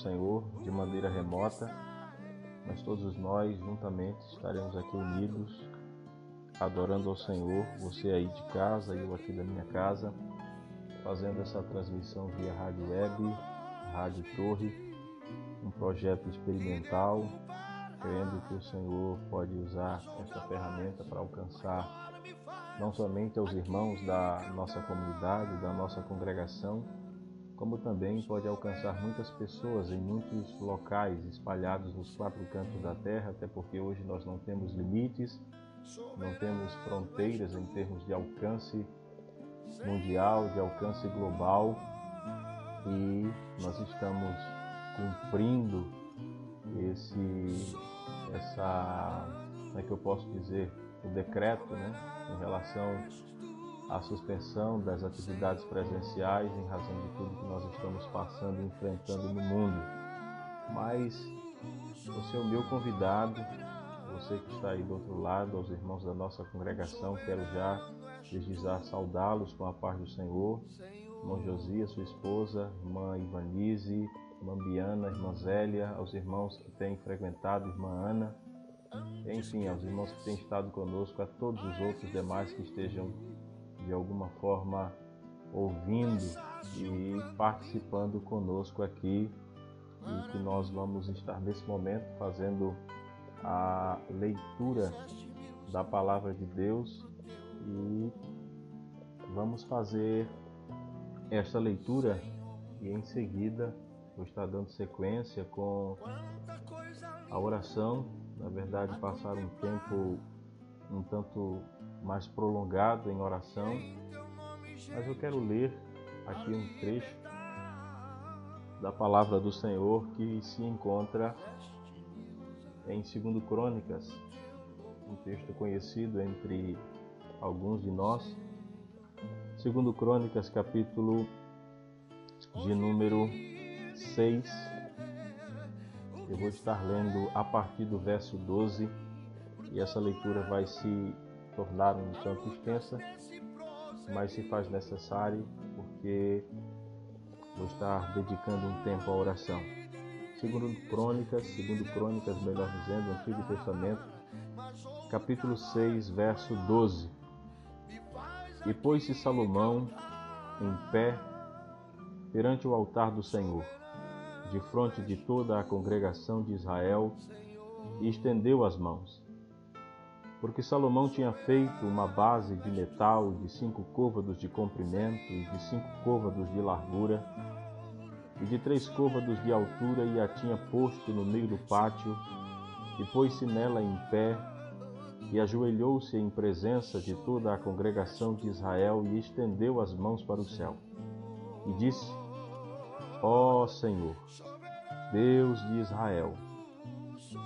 Senhor de maneira remota, mas todos nós juntamente estaremos aqui unidos, adorando ao Senhor, você aí de casa e eu aqui da minha casa, fazendo essa transmissão via Rádio Web, Rádio Torre, um projeto experimental, crendo que o Senhor pode usar esta ferramenta para alcançar não somente aos irmãos da nossa comunidade, da nossa congregação, como também pode alcançar muitas pessoas em muitos locais espalhados nos quatro cantos da terra, até porque hoje nós não temos limites, não temos fronteiras em termos de alcance mundial, de alcance global, e nós estamos cumprindo esse essa como é que eu posso dizer o decreto, né, em relação a suspensão das atividades presenciais em razão de tudo que nós estamos passando e enfrentando no mundo. Mas você é o meu convidado, você que está aí do outro lado, aos irmãos da nossa congregação, quero já desde já saudá-los com a paz do Senhor. Irmão Josias, sua esposa, irmã Ivanise, irmã Biana, irmã Zélia, aos irmãos que têm frequentado, irmã Ana, enfim, aos irmãos que têm estado conosco, a todos os outros demais que estejam de alguma forma ouvindo e participando conosco aqui e que nós vamos estar nesse momento fazendo a leitura da palavra de Deus e vamos fazer esta leitura e em seguida vou estar dando sequência com a oração, na verdade passar um tempo um tanto mais prolongado em oração, mas eu quero ler aqui um trecho da palavra do Senhor que se encontra em 2 Crônicas, um texto conhecido entre alguns de nós. 2 Crônicas, capítulo de número 6. Eu vou estar lendo a partir do verso 12 e essa leitura vai se tornar um tanto extensa, mas se faz necessário porque vou estar dedicando um tempo à oração. Segundo Crônicas, segundo Crônicas, melhor dizendo, Antigo Testamento, capítulo 6, verso 12. E pôs-se Salomão em pé perante o altar do Senhor, de frente de toda a congregação de Israel, e estendeu as mãos porque Salomão tinha feito uma base de metal de cinco côvados de comprimento e de cinco côvados de largura e de três côvados de altura e a tinha posto no meio do pátio e pôs-se nela em pé e ajoelhou-se em presença de toda a congregação de Israel e estendeu as mãos para o céu e disse: Ó Senhor, Deus de Israel,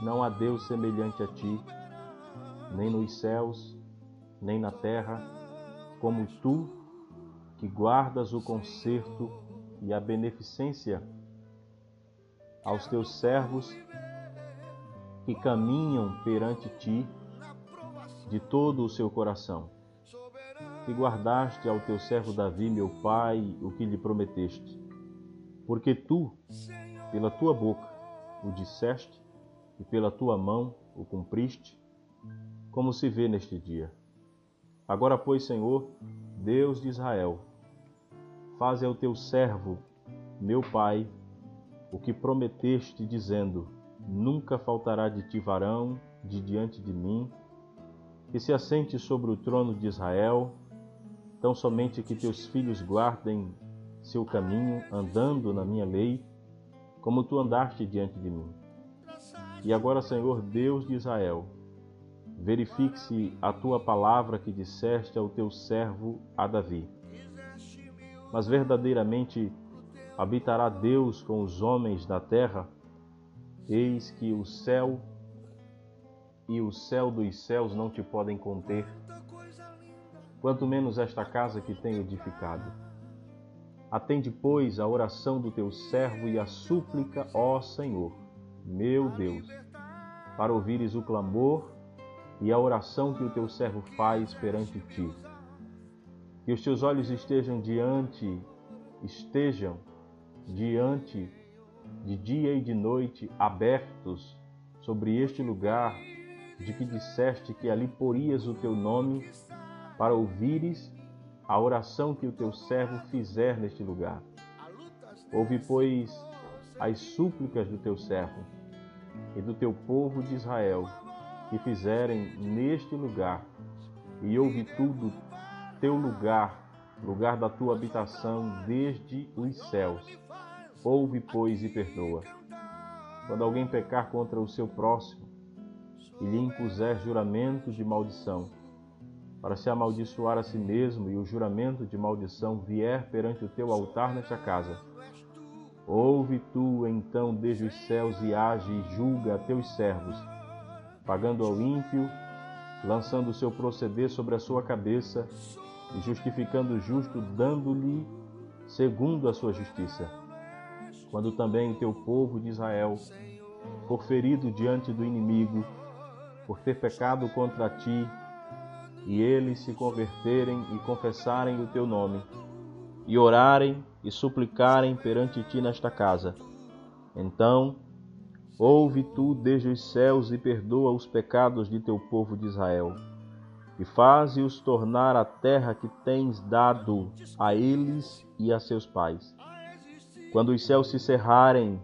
não há Deus semelhante a ti nem nos céus, nem na terra, como tu, que guardas o conserto e a beneficência aos teus servos que caminham perante ti de todo o seu coração, que guardaste ao teu servo Davi, meu pai, o que lhe prometeste. Porque tu, pela tua boca, o disseste, e pela tua mão o cumpriste, como se vê neste dia. Agora, pois, Senhor, Deus de Israel, faze ao teu servo, meu Pai, o que prometeste, dizendo: Nunca faltará de ti varão de diante de mim, que se assente sobre o trono de Israel, tão somente que teus filhos guardem seu caminho, andando na minha lei, como tu andaste diante de mim. E agora, Senhor Deus de Israel, verifique-se a tua palavra que disseste ao teu servo a Davi. Mas verdadeiramente habitará Deus com os homens da terra? Eis que o céu e o céu dos céus não te podem conter, quanto menos esta casa que tenho edificado. Atende, pois, a oração do teu servo e a súplica, ó Senhor, meu Deus, para ouvires o clamor e a oração que o teu servo faz perante ti. Que os teus olhos estejam diante, estejam diante de dia e de noite, abertos sobre este lugar, de que disseste que ali porias o teu nome, para ouvires a oração que o teu servo fizer neste lugar. Ouve, pois, as súplicas do teu servo e do teu povo de Israel, que fizerem neste lugar, e ouve tudo teu lugar, lugar da tua habitação desde os céus. Ouve, pois, e perdoa. Quando alguém pecar contra o seu próximo e lhe impuser juramento de maldição, para se amaldiçoar a si mesmo e o juramento de maldição vier perante o teu altar nesta casa, ouve tu então desde os céus e age e julga a teus servos, pagando ao ímpio, lançando o seu proceder sobre a sua cabeça e justificando o justo, dando-lhe segundo a sua justiça. Quando também o teu povo de Israel for ferido diante do inimigo, por ter pecado contra ti, e eles se converterem e confessarem o teu nome, e orarem e suplicarem perante ti nesta casa, então ouve tu desde os céus e perdoa os pecados de teu povo de Israel e faze-os tornar a terra que tens dado a eles e a seus pais. Quando os céus se cerrarem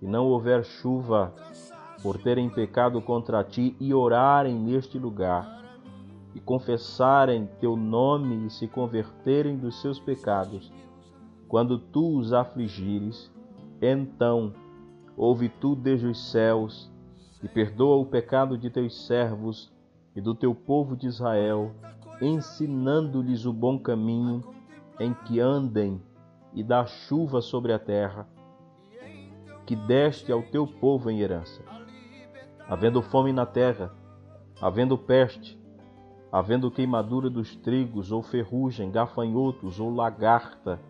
e não houver chuva, por terem pecado contra ti, e orarem neste lugar, e confessarem teu nome e se converterem dos seus pecados, quando tu os afligires, então ouve tu desde os céus e perdoa o pecado de teus servos e do teu povo de Israel, ensinando-lhes o bom caminho em que andem, e dá chuva sobre a terra, que deste ao teu povo em herança. Havendo fome na terra, havendo peste, havendo queimadura dos trigos, ou ferrugem, gafanhotos, ou lagarta,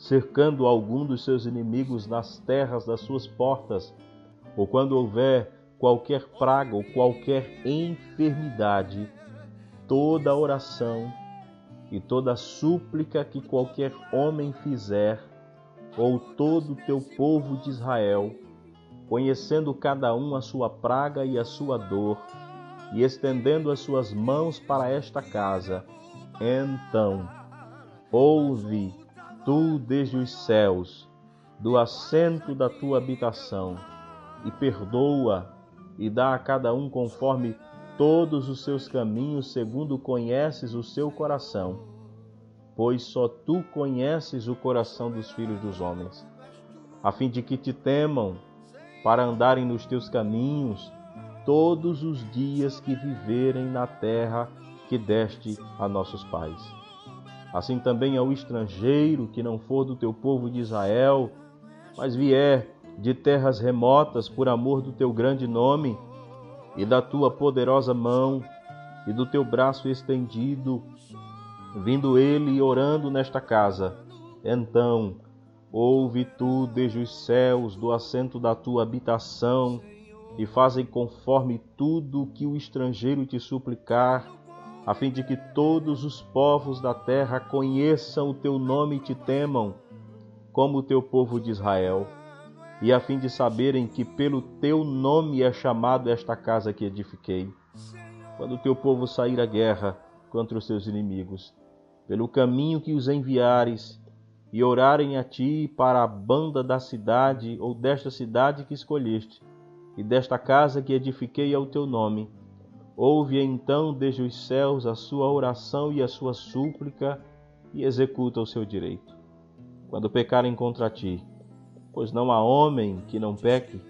cercando algum dos seus inimigos nas terras das suas portas, ou quando houver qualquer praga ou qualquer enfermidade, toda oração e toda súplica que qualquer homem fizer, ou todo o teu povo de Israel, conhecendo cada um a sua praga e a sua dor, e estendendo as suas mãos para esta casa, então ouve tu desde os céus, do assento da tua habitação, e perdoa e dá a cada um conforme todos os seus caminhos, segundo conheces o seu coração, pois só tu conheces o coração dos filhos dos homens, a fim de que te temam, para andarem nos teus caminhos todos os dias que viverem na terra que deste a nossos pais. Assim também ao estrangeiro que não for do teu povo de Israel, mas vier de terras remotas por amor do teu grande nome e da tua poderosa mão e do teu braço estendido, vindo ele e orando nesta casa. Então, ouve tu desde os céus do assento da tua habitação e fazem conforme tudo que o estrangeiro te suplicar, a fim de que todos os povos da terra conheçam o teu nome e te temam, como o teu povo de Israel e a fim de saberem que pelo teu nome é chamado esta casa que edifiquei. Quando o teu povo sair à guerra contra os seus inimigos, pelo caminho que os enviares, e orarem a ti para a banda da cidade ou desta cidade que escolheste, e desta casa que edifiquei ao teu nome, ouve então desde os céus a sua oração e a sua súplica, e executa o seu direito. Quando pecarem contra ti, pois não há homem que não peque,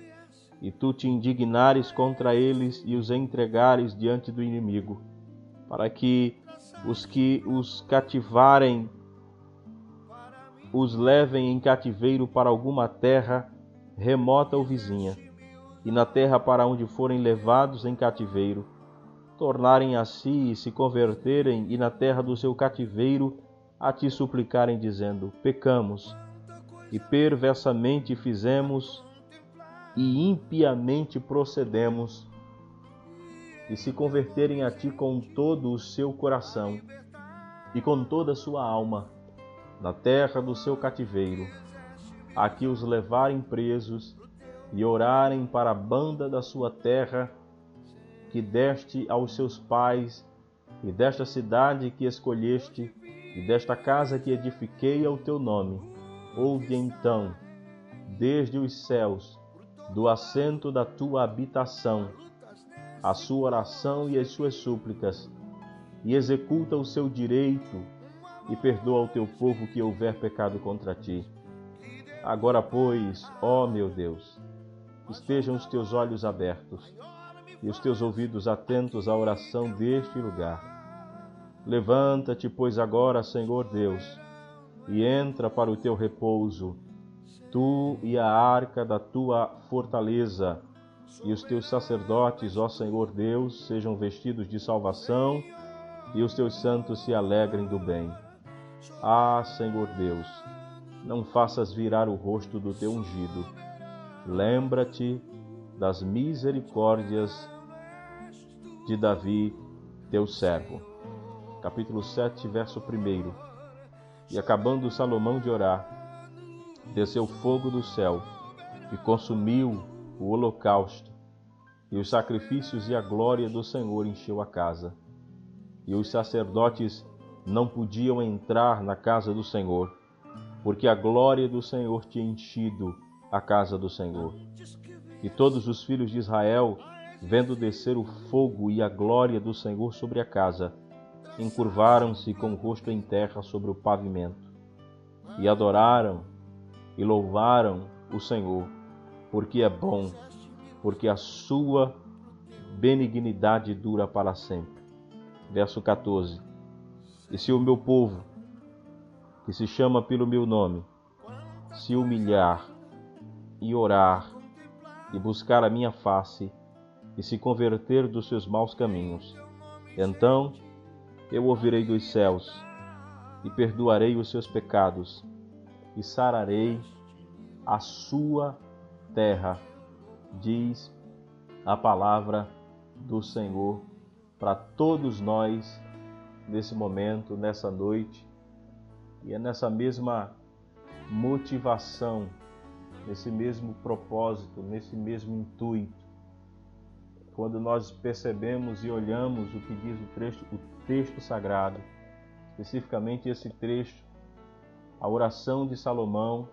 e tu te indignares contra eles e os entregares diante do inimigo, para que os que os cativarem os levem em cativeiro para alguma terra remota ou vizinha, e na terra para onde forem levados em cativeiro, tornarem a si e se converterem, e na terra do seu cativeiro a ti suplicarem, dizendo: Pecamos e perversamente fizemos e impiamente procedemos, e se converterem a ti com todo o seu coração e com toda a sua alma, na terra do seu cativeiro, a que os levarem presos e orarem para a banda da sua terra que deste aos seus pais, e desta cidade que escolheste, e desta casa que edifiquei ao teu nome. Ouve então, desde os céus, do assento da tua habitação, a sua oração e as suas súplicas, e executa o seu direito, e perdoa o teu povo que houver pecado contra ti. Agora, pois, ó meu Deus, estejam os teus olhos abertos e os teus ouvidos atentos à oração deste lugar. Levanta-te, pois, agora, Senhor Deus, e entra para o teu repouso, tu e a arca da tua fortaleza, e os teus sacerdotes, ó Senhor Deus, sejam vestidos de salvação, e os teus santos se alegrem do bem. Ah, Senhor Deus, não faças virar o rosto do teu ungido. Lembra-te das misericórdias de Davi, teu servo. Capítulo 7, verso 1. E acabando Salomão de orar, desceu fogo do céu e consumiu o holocausto, e os sacrifícios e a glória do Senhor encheu a casa. E os sacerdotes não podiam entrar na casa do Senhor, porque a glória do Senhor tinha enchido a casa do Senhor. E todos os filhos de Israel, vendo descer o fogo e a glória do Senhor sobre a casa, encurvaram-se com o rosto em terra sobre o pavimento, e adoraram e louvaram o Senhor, porque é bom, porque a sua benignidade dura para sempre. Verso 14: E se o meu povo, que se chama pelo meu nome, se humilhar e orar e buscar a minha face e se converter dos seus maus caminhos. Então eu ouvirei dos céus e perdoarei os seus pecados e sararei a sua terra, diz a palavra do Senhor para todos nós nesse momento, nessa noite, e é nessa mesma motivação nesse mesmo propósito, nesse mesmo intuito. Quando nós percebemos e olhamos o que diz o texto, o texto sagrado, especificamente esse trecho, a oração de Salomão,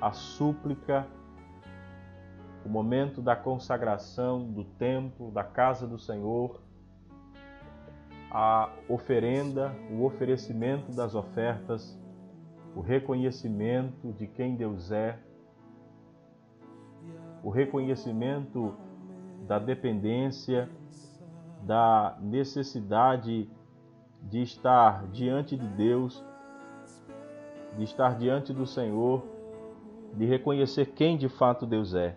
a súplica, o momento da consagração do templo, da casa do Senhor, a oferenda, o oferecimento das ofertas, o reconhecimento de quem Deus é, o reconhecimento da dependência, da necessidade de estar diante de Deus, de estar diante do Senhor, de reconhecer quem de fato Deus é.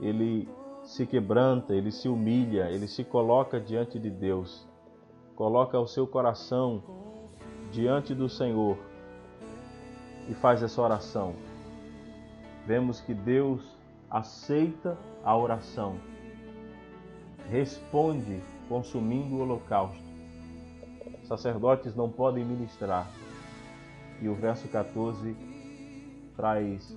Ele se quebranta, ele se humilha, ele se coloca diante de Deus, coloca o seu coração diante do Senhor e faz essa oração vemos que Deus aceita a oração, responde consumindo o holocausto. Sacerdotes não podem ministrar. E o verso 14 traz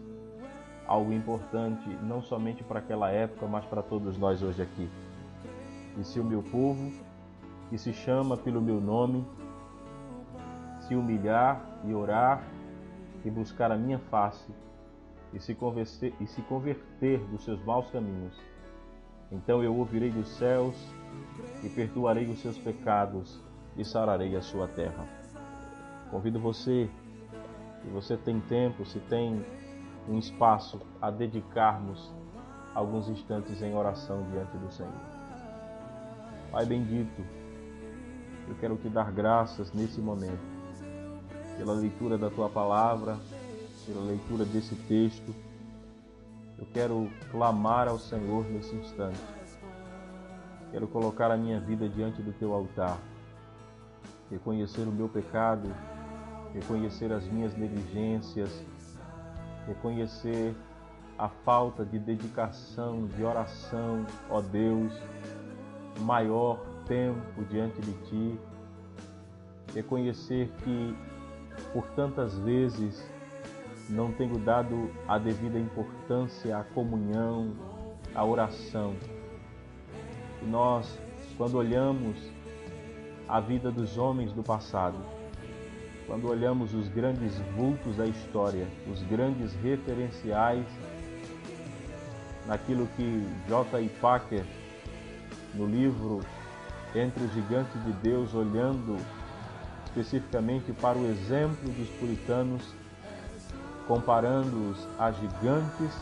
algo importante, não somente para aquela época, mas para todos nós hoje aqui. E se o meu povo, que se chama pelo meu nome, se humilhar e orar e buscar a minha face, e se, converter, e se converter dos seus maus caminhos, então eu ouvirei dos céus e perdoarei os seus pecados e sararei a sua terra. Convido você, se você tem tempo, se tem um espaço a dedicarmos alguns instantes em oração diante do Senhor. Pai bendito, eu quero te dar graças nesse momento pela leitura da tua palavra, pela leitura desse texto. Eu quero clamar ao Senhor nesse instante. Quero colocar a minha vida diante do teu altar. Reconhecer o meu pecado, reconhecer as minhas negligências, reconhecer a falta de dedicação, de oração, ó Deus, maior tempo diante de Ti, reconhecer que por tantas vezes não tenho dado a devida importância à comunhão, à oração. E nós, quando olhamos a vida dos homens do passado, quando olhamos os grandes vultos da história, os grandes referenciais naquilo que J. Packer, no livro Entre os Gigantes de Deus, olhando especificamente para o exemplo dos puritanos, comparando-os a gigantes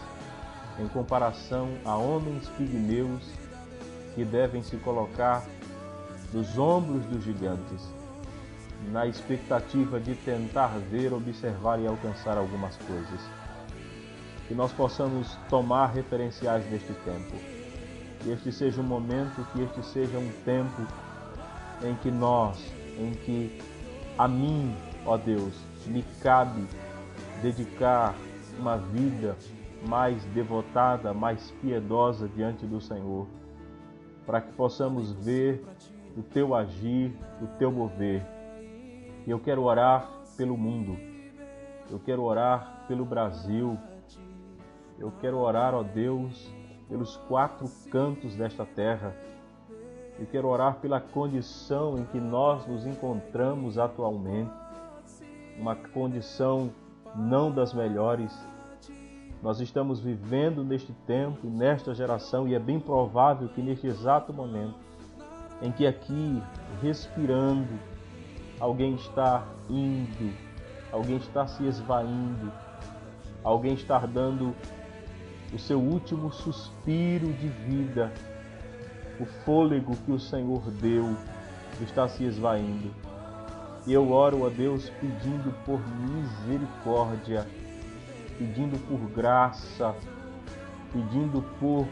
em comparação a homens pigmeus que devem se colocar nos ombros dos gigantes, na expectativa de tentar ver, observar e alcançar algumas coisas. Que nós possamos tomar referenciais deste tempo. Que este seja um momento, que este seja um tempo em que nós, em que a mim, ó Deus, me cabe dedicar uma vida mais devotada, mais piedosa diante do Senhor, para que possamos ver o teu agir, o teu mover. E eu quero orar pelo mundo, eu quero orar pelo Brasil, eu quero orar, ó Deus, pelos quatro cantos desta terra. Eu quero orar pela condição em que nós nos encontramos atualmente, uma condição não das melhores. Nós estamos vivendo neste tempo, nesta geração, e é bem provável que neste exato momento, em que aqui, respirando, alguém está indo, alguém está se esvaindo, alguém está dando o seu último suspiro de vida, o fôlego que o Senhor deu está se esvaindo. E eu oro a Deus pedindo por misericórdia, pedindo por graça, pedindo por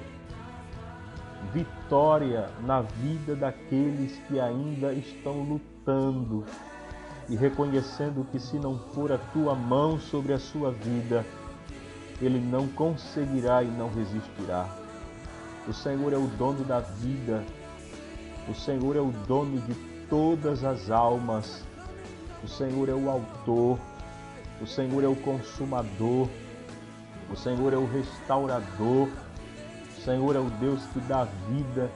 vitória na vida daqueles que ainda estão lutando e reconhecendo que se não for a tua mão sobre a sua vida, ele não conseguirá e não resistirá. O Senhor é o dono da vida, o Senhor é o dono de todas as almas. O Senhor é o autor, o Senhor é o consumador, o Senhor é o restaurador, o Senhor é o Deus que dá vida,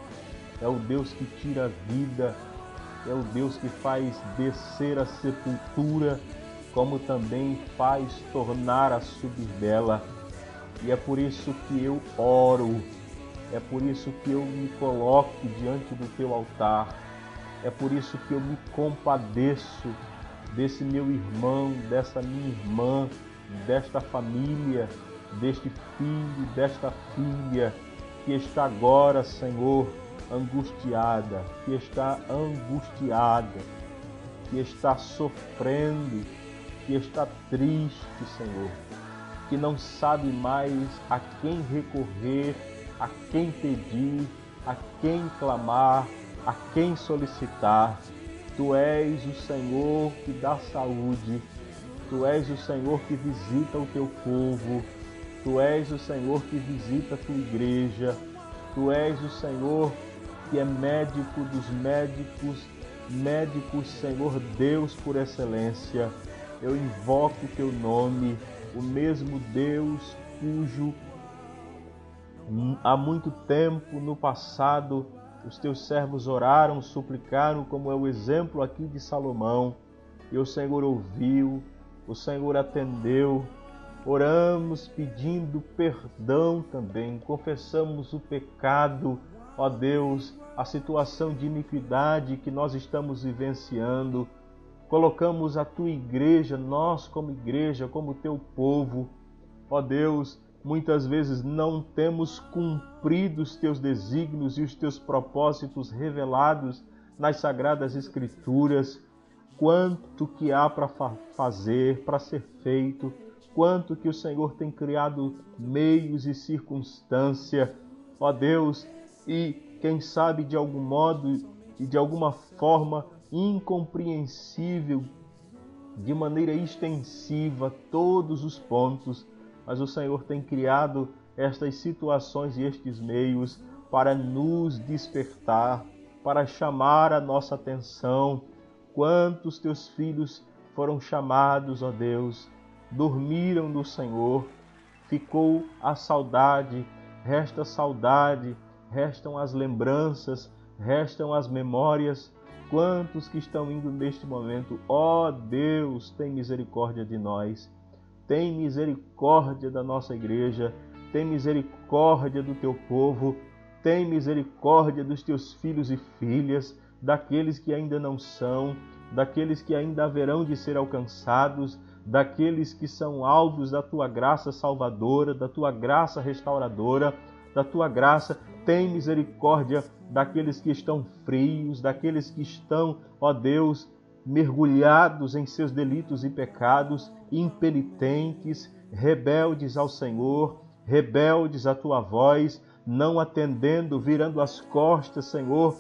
é o Deus que tira vida, é o Deus que faz descer a sepultura, como também faz tornar a subir dela. E é por isso que eu oro, é por isso que eu me coloco diante do teu altar, é por isso que eu me compadeço desse meu irmão, dessa minha irmã, desta família, deste filho, desta filha que está agora, Senhor, angustiada, que está angustiada, que está sofrendo, que está triste, Senhor, que não sabe mais a quem recorrer, a quem pedir, a quem clamar, a quem solicitar. Tu és o Senhor que dá saúde, Tu és o Senhor que visita o teu povo, Tu és o Senhor que visita a tua igreja, Tu és o Senhor que é médico dos médicos, médicos, Senhor Deus por excelência. Eu invoco o teu nome, o mesmo Deus cujo há muito tempo no passado os teus servos oraram, suplicaram, como é o exemplo aqui de Salomão, e o Senhor ouviu, o Senhor atendeu. Oramos pedindo perdão também, confessamos o pecado, ó Deus, a situação de iniquidade que nós estamos vivenciando. Colocamos a tua igreja, nós como igreja, como teu povo, ó Deus, muitas vezes não temos cumprido os teus desígnios e os teus propósitos revelados nas sagradas escrituras, quanto que há para fazer, para ser feito, quanto que o Senhor tem criado meios e circunstância, ó Deus, e quem sabe de algum modo e de alguma forma incompreensível, de maneira extensiva, todos os pontos mas o Senhor tem criado estas situações e estes meios para nos despertar, para chamar a nossa atenção. Quantos teus filhos foram chamados, ó Deus, dormiram no Senhor. Ficou a saudade, resta saudade, restam as lembranças, restam as memórias. Quantos que estão indo neste momento, ó Deus, tem misericórdia de nós, tem misericórdia da nossa igreja, tem misericórdia do teu povo, tem misericórdia dos teus filhos e filhas, daqueles que ainda não são, daqueles que ainda haverão de ser alcançados, daqueles que são alvos da tua graça salvadora, da tua graça restauradora, da tua graça. Tem misericórdia daqueles que estão frios, daqueles que estão, ó Deus, mergulhados em seus delitos e pecados, impenitentes, rebeldes ao Senhor, rebeldes à tua voz, não atendendo, virando as costas, Senhor,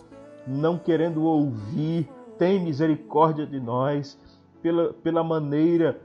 não querendo ouvir. Tem misericórdia de nós pela, pela maneira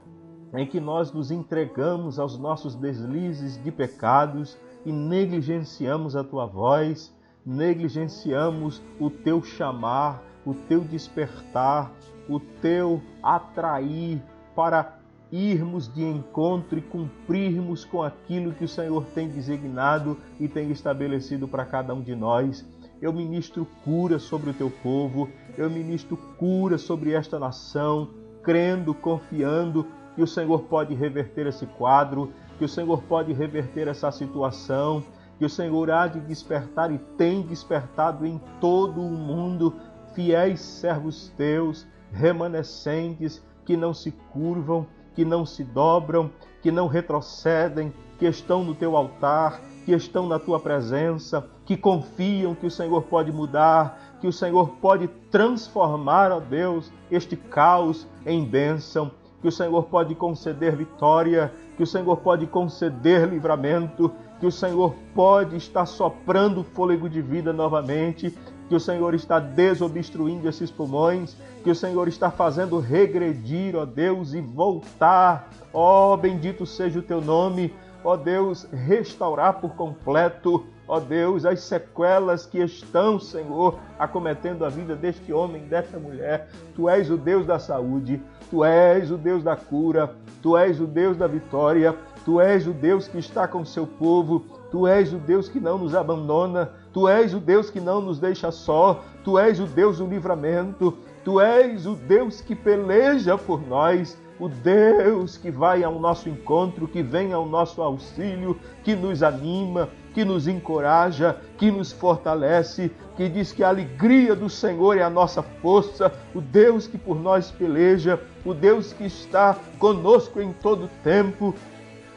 em que nós nos entregamos aos nossos deslizes de pecados e negligenciamos a tua voz, negligenciamos o teu chamar, o teu despertar, o teu atrair para irmos de encontro e cumprirmos com aquilo que o Senhor tem designado e tem estabelecido para cada um de nós. Eu ministro cura sobre o teu povo, eu ministro cura sobre esta nação, crendo, confiando que o Senhor pode reverter esse quadro, que o Senhor pode reverter essa situação, que o Senhor há de despertar e tem despertado em todo o mundo fiéis servos teus, remanescentes, que não se curvam, que não se dobram, que não retrocedem, que estão no teu altar, que estão na tua presença, que confiam que o Senhor pode mudar, que o Senhor pode transformar, ó Deus, este caos em bênção, que o Senhor pode conceder vitória, que o Senhor pode conceder livramento, que o Senhor pode estar soprando fôlego de vida novamente, que o Senhor está desobstruindo esses pulmões, que o Senhor está fazendo regredir, ó Deus, e voltar. Ó, bendito seja o teu nome, ó Deus, restaurar por completo, ó Deus, as sequelas que estão, Senhor, acometendo a vida deste homem, desta mulher. Tu és o Deus da saúde, tu és o Deus da cura, tu és o Deus da vitória, tu és o Deus que está com o seu povo, tu és o Deus que não nos abandona, tu és o Deus que não nos deixa só, tu és o Deus do livramento, tu és o Deus que peleja por nós o Deus que vai ao nosso encontro, que vem ao nosso auxílio, que nos anima, que nos encoraja, que nos fortalece, que diz que a alegria do Senhor é a nossa força, o Deus que por nós peleja, o Deus que está conosco em todo tempo,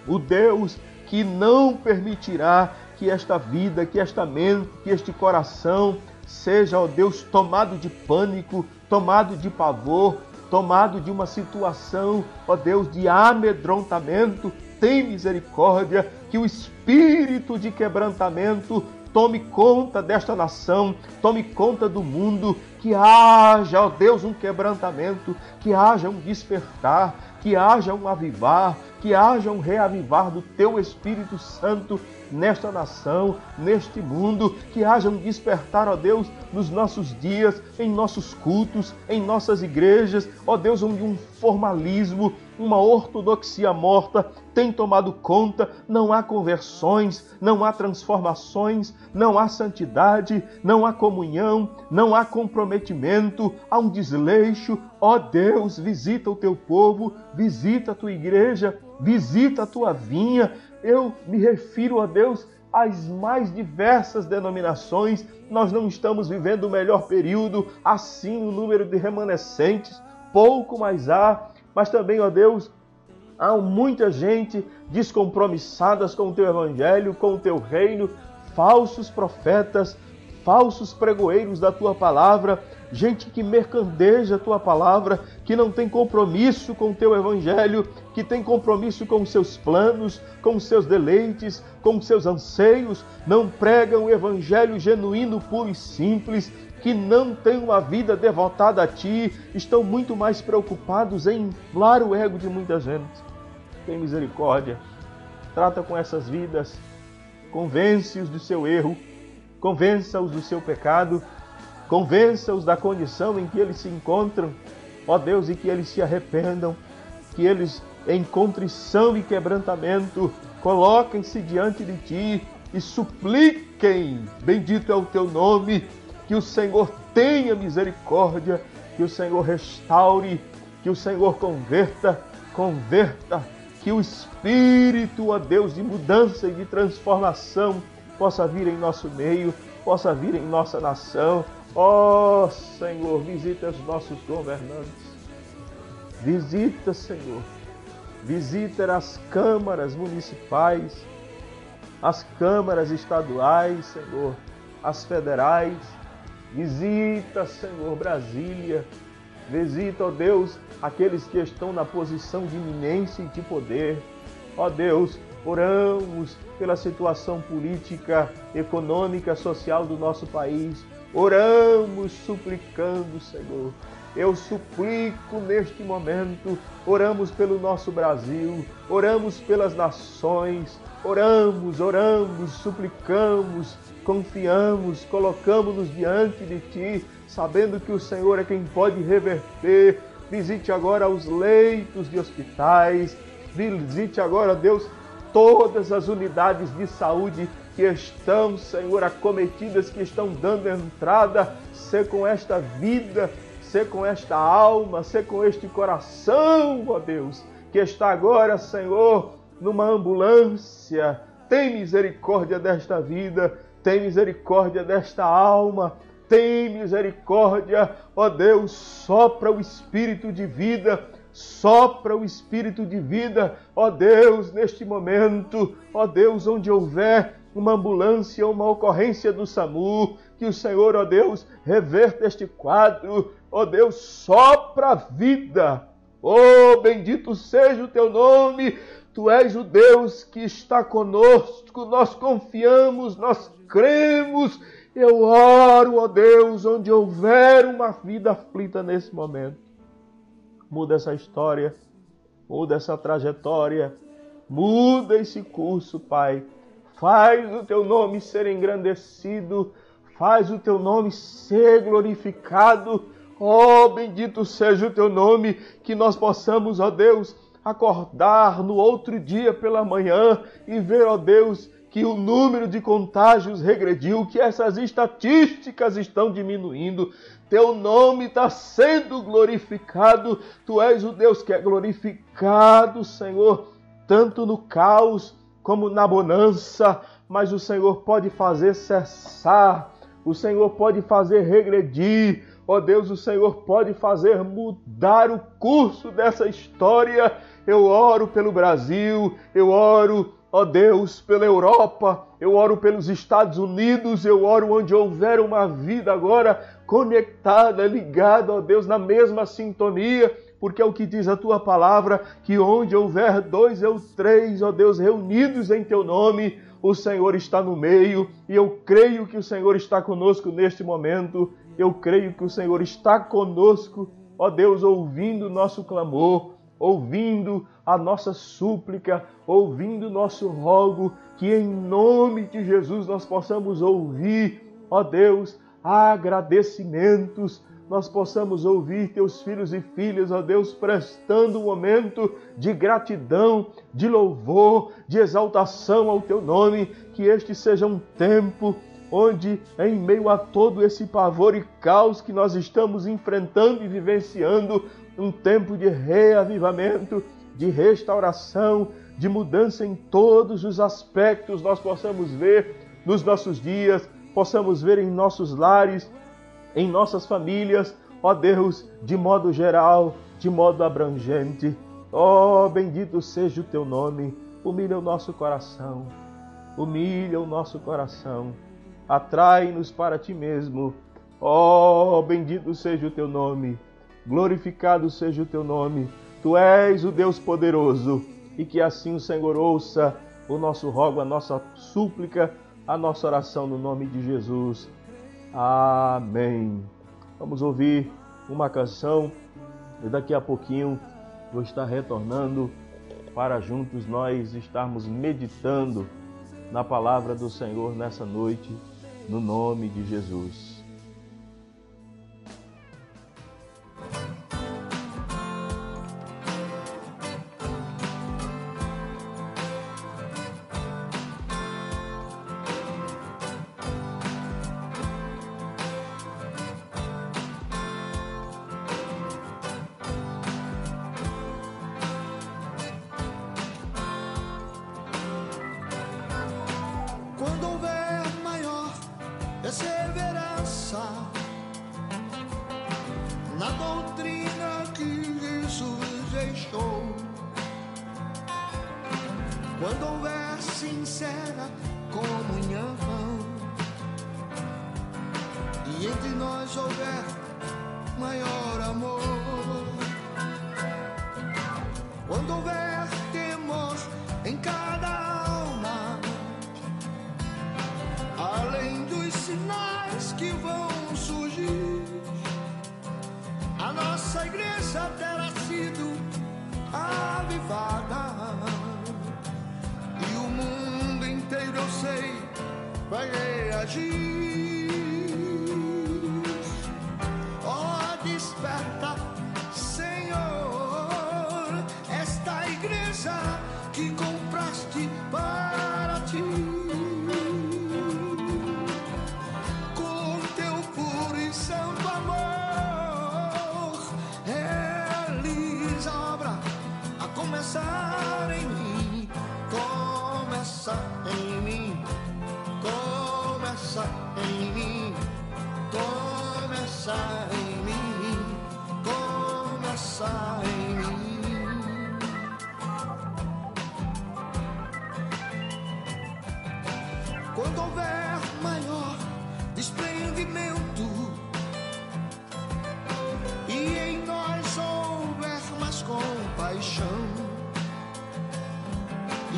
o Deus que não permitirá que esta vida, que esta mente, que este coração seja, ó Deus, tomado de pânico, tomado de pavor, tomado de uma situação, ó Deus, de amedrontamento, tem misericórdia, que o espírito de quebrantamento tome conta desta nação, tome conta do mundo, que haja, ó Deus, um quebrantamento, que haja um despertar, que haja um avivar, que haja um reavivar do teu Espírito Santo nesta nação, neste mundo, que haja um despertar, ó Deus, nos nossos dias, em nossos cultos, em nossas igrejas, ó Deus, onde um formalismo, uma ortodoxia morta tem tomado conta, não há conversões, não há transformações, não há santidade, não há comunhão, não há comprometimento, há um desleixo. Ó Deus, visita o teu povo, visita a tua igreja, visita a tua vinha, eu me refiro a Deus às mais diversas denominações. Nós não estamos vivendo o melhor período, assim o número de remanescentes, pouco mais há, mas também, ó Deus, há muita gente descompromissadas com o teu evangelho, com o teu reino, falsos profetas, falsos pregoeiros da tua palavra, gente que mercandeja a tua palavra, que não tem compromisso com o teu evangelho, que tem compromisso com os seus planos, com os seus deleites, com os seus anseios, não pregam o evangelho genuíno, puro e simples, que não têm uma vida devotada a ti, estão muito mais preocupados em inflar o ego de muita gente. Tem misericórdia. Trata com essas vidas, convence-os do seu erro, convença-os do seu pecado, convença-os da condição em que eles se encontram, ó Deus, e que eles se arrependam, que eles em contrição e quebrantamento, coloquem-se diante de ti e supliquem, bendito é o teu nome, que o Senhor tenha misericórdia, que o Senhor restaure, que o Senhor converta, converta, que o Espírito, ó Deus, de mudança e de transformação possa vir em nosso meio, possa vir em nossa nação. Ó Senhor, visita os nossos governantes. Visita, Senhor. Visita as câmaras municipais, as câmaras estaduais, Senhor, as federais. Visita, Senhor, Brasília. Visita, ó Deus, aqueles que estão na posição de iminência e de poder. Ó Deus, oramos pela situação política, econômica, social do nosso país. Oramos suplicando, Senhor. Eu suplico neste momento, oramos pelo nosso Brasil, oramos pelas nações, oramos, oramos, suplicamos, confiamos, colocamos-nos diante de Ti, sabendo que o Senhor é quem pode reverter. Visite agora os leitos de hospitais, visite agora, Deus, todas as unidades de saúde que estão, Senhor, acometidas, que estão dando entrada, ser com esta vida, ser com esta alma, ser com este coração, ó Deus, que está agora, Senhor, numa ambulância. Tem misericórdia desta vida, tem misericórdia desta alma, tem misericórdia, ó Deus, sopra o espírito de vida Sopra o espírito de vida, ó Deus, neste momento, ó Deus, onde houver uma ambulância, uma ocorrência do SAMU, que o Senhor, ó Deus, reverta este quadro, ó Deus, sopra a vida. Oh, bendito seja o teu nome, tu és o Deus que está conosco, nós confiamos, nós cremos. Eu oro, ó Deus, onde houver uma vida aflita nesse momento muda essa história, muda essa trajetória, muda esse curso, Pai. Faz o teu nome ser engrandecido, faz o teu nome ser glorificado. Oh, bendito seja o teu nome, que nós possamos, ó Deus, acordar no outro dia pela manhã e ver, ó Deus, que o número de contágios regrediu, que essas estatísticas estão diminuindo. Teu nome está sendo glorificado. Tu és o Deus que é glorificado, Senhor, tanto no caos como na bonança. Mas o Senhor pode fazer cessar, o Senhor pode fazer regredir. Ó oh Deus, o Senhor pode fazer mudar o curso dessa história. Eu oro pelo Brasil, eu oro ó Deus, pela Europa, eu oro pelos Estados Unidos, eu oro onde houver uma vida agora conectada, ligada, ó Deus, na mesma sintonia, porque é o que diz a tua palavra, que onde houver dois ou três, ó Deus, reunidos em teu nome, o Senhor está no meio, e eu creio que o Senhor está conosco neste momento, eu creio que o Senhor está conosco, ó Deus, ouvindo o nosso clamor, ouvindo a nossa súplica, ouvindo o nosso rogo, que em nome de Jesus nós possamos ouvir, ó Deus, agradecimentos, nós possamos ouvir teus filhos e filhas, ó Deus, prestando um momento de gratidão, de louvor, de exaltação ao teu nome, que este seja um tempo onde, em meio a todo esse pavor e caos que nós estamos enfrentando e vivenciando, um tempo de reavivamento, de restauração, de mudança em todos os aspectos, nós possamos ver nos nossos dias, possamos ver em nossos lares, em nossas famílias, ó Deus, de modo geral, de modo abrangente. Ó, bendito seja o teu nome. Humilha o nosso coração. Humilha o nosso coração. Atrai-nos para ti mesmo. Ó, bendito seja o teu nome. Glorificado seja o teu nome. Tu és o Deus poderoso. E que assim o Senhor ouça o nosso rogo, a nossa súplica, a nossa oração no nome de Jesus. Amém. Vamos ouvir uma canção e daqui a pouquinho vou estar retornando para juntos nós estarmos meditando na palavra do Senhor nessa noite, no nome de Jesus.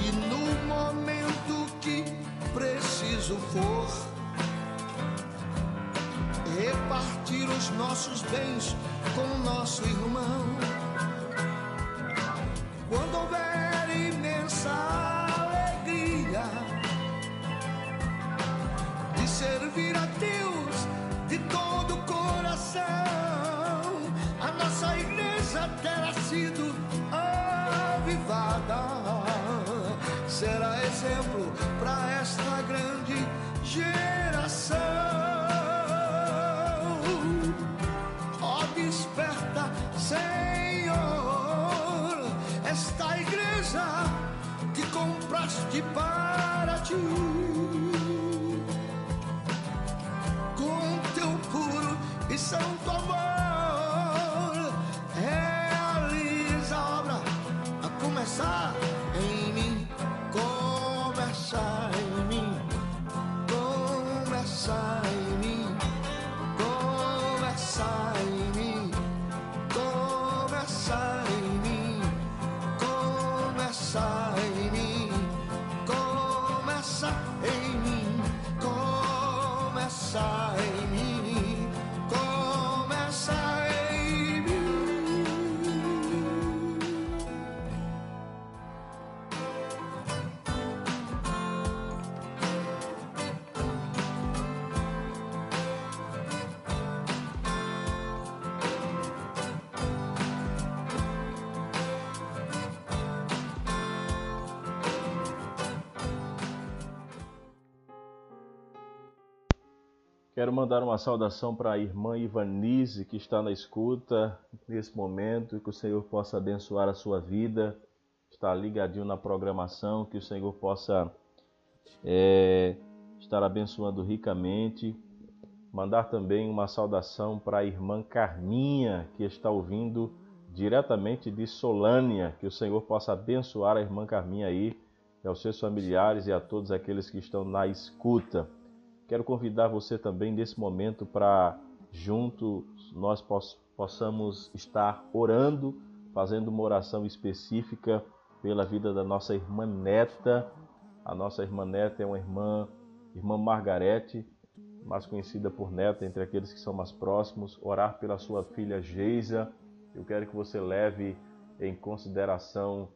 E no momento que preciso for repartir os nossos bens com nosso irmão. Será exemplo para esta grande geração. Ó, desperta, Senhor, esta igreja que compraste para Quero mandar uma saudação para a irmã Ivanise, que está na escuta nesse momento, que o Senhor possa abençoar a sua vida, está ligadinho na programação, que o Senhor possa é, estar abençoando ricamente. Mandar também uma saudação para a irmã Carminha, que está ouvindo diretamente de Solânia, que o Senhor possa abençoar a irmã Carminha aí, e aos seus familiares e a todos aqueles que estão na escuta. Quero convidar você também nesse momento para juntos nós poss possamos estar orando, fazendo uma oração específica pela vida da nossa irmã Neta. A nossa irmã Neta é uma irmã, irmã Margarete, mais conhecida por Neta entre aqueles que são mais próximos. Orar pela sua filha Geisa. Eu quero que você leve em consideração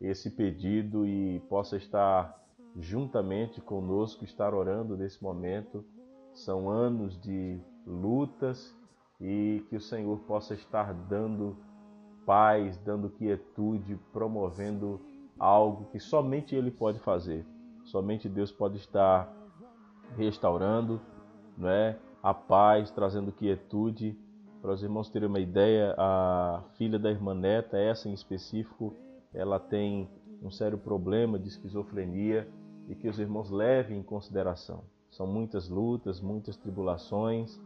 esse pedido e possa estar juntamente conosco, estar orando nesse momento. São anos de lutas e que o Senhor possa estar dando paz, dando quietude, promovendo algo que somente Ele pode fazer. Somente Deus pode estar restaurando, não é? A paz, trazendo quietude. Para os irmãos terem uma ideia, a filha da irmã Neta, essa em específico, ela tem um sério problema de esquizofrenia e que os irmãos levem em consideração. São muitas lutas, muitas tribulações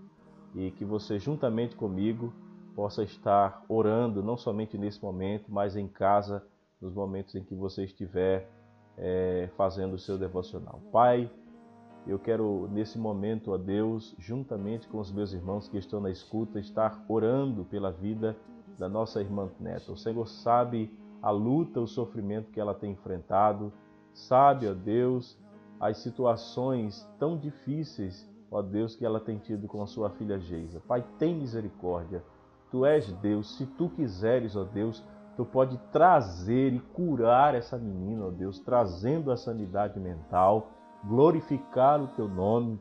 e que você, juntamente comigo, possa estar orando, não somente nesse momento, mas em casa, nos momentos em que você estiver é, fazendo o seu devocional. Pai, eu quero nesse momento, a Deus, juntamente com os meus irmãos que estão na escuta, estar orando pela vida da nossa irmã Neta. O Senhor sabe a luta, o sofrimento que ela tem enfrentado, sabe, ó Deus, as situações tão difíceis, ó Deus, que ela tem tido com a sua filha Geisa. Pai, tem misericórdia. Tu és Deus, se tu quiseres, ó Deus, tu pode trazer e curar essa menina, ó Deus, trazendo a sanidade mental glorificar o teu nome.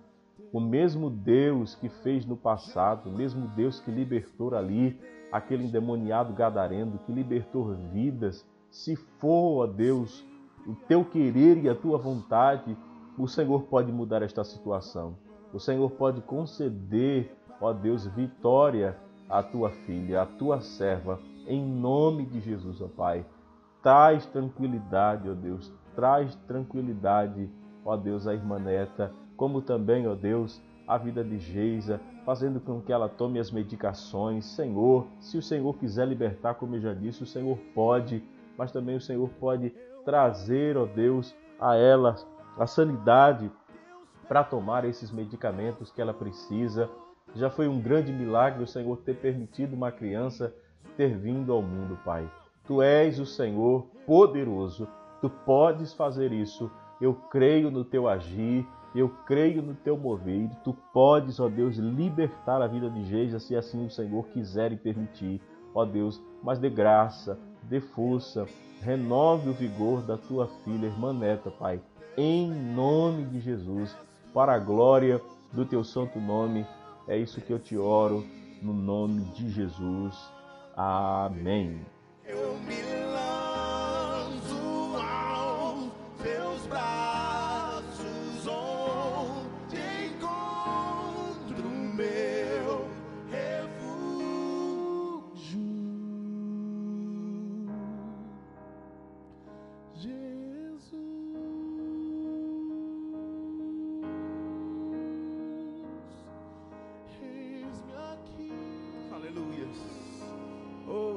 O mesmo Deus que fez no passado, o mesmo Deus que libertou ali aquele endemoniado gadareno, que libertou vidas, se for, ó Deus, o teu querer e a tua vontade, o Senhor pode mudar esta situação. O Senhor pode conceder, ó Deus, vitória à tua filha, à tua serva, em nome de Jesus, ó Pai. Traz tranquilidade, ó Deus, traz tranquilidade ó Deus, a irmã Neta, como também, ó Deus, a vida de Geisa, fazendo com que ela tome as medicações. Senhor, se o Senhor quiser libertar, como eu já disse, o Senhor pode, mas também o Senhor pode trazer, ó Deus, a ela a sanidade para tomar esses medicamentos que ela precisa. Já foi um grande milagre o Senhor ter permitido uma criança ter vindo ao mundo, Pai. Tu és o Senhor poderoso, tu podes fazer isso eu creio no teu agir, eu creio no teu mover. Tu podes, ó Deus, libertar a vida de Geisa se assim o Senhor quiser e permitir, ó Deus, mas dê graça, dê força, renove o vigor da tua filha, irmã Neta, Pai, em nome de Jesus, para a glória do teu santo nome. É isso que eu te oro, no nome de Jesus. Amém.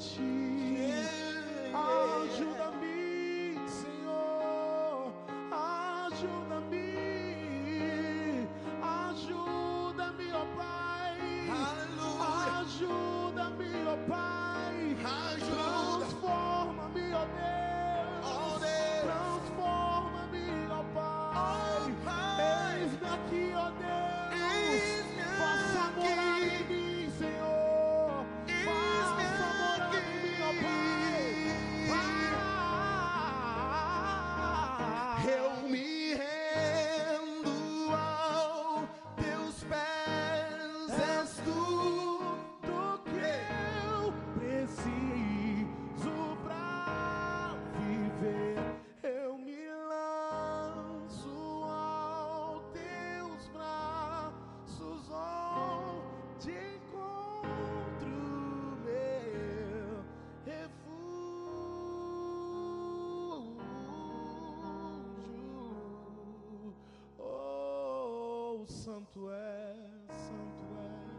Ti. Ajuda-me, Senhor. Ajuda-me. Santo és, santo és.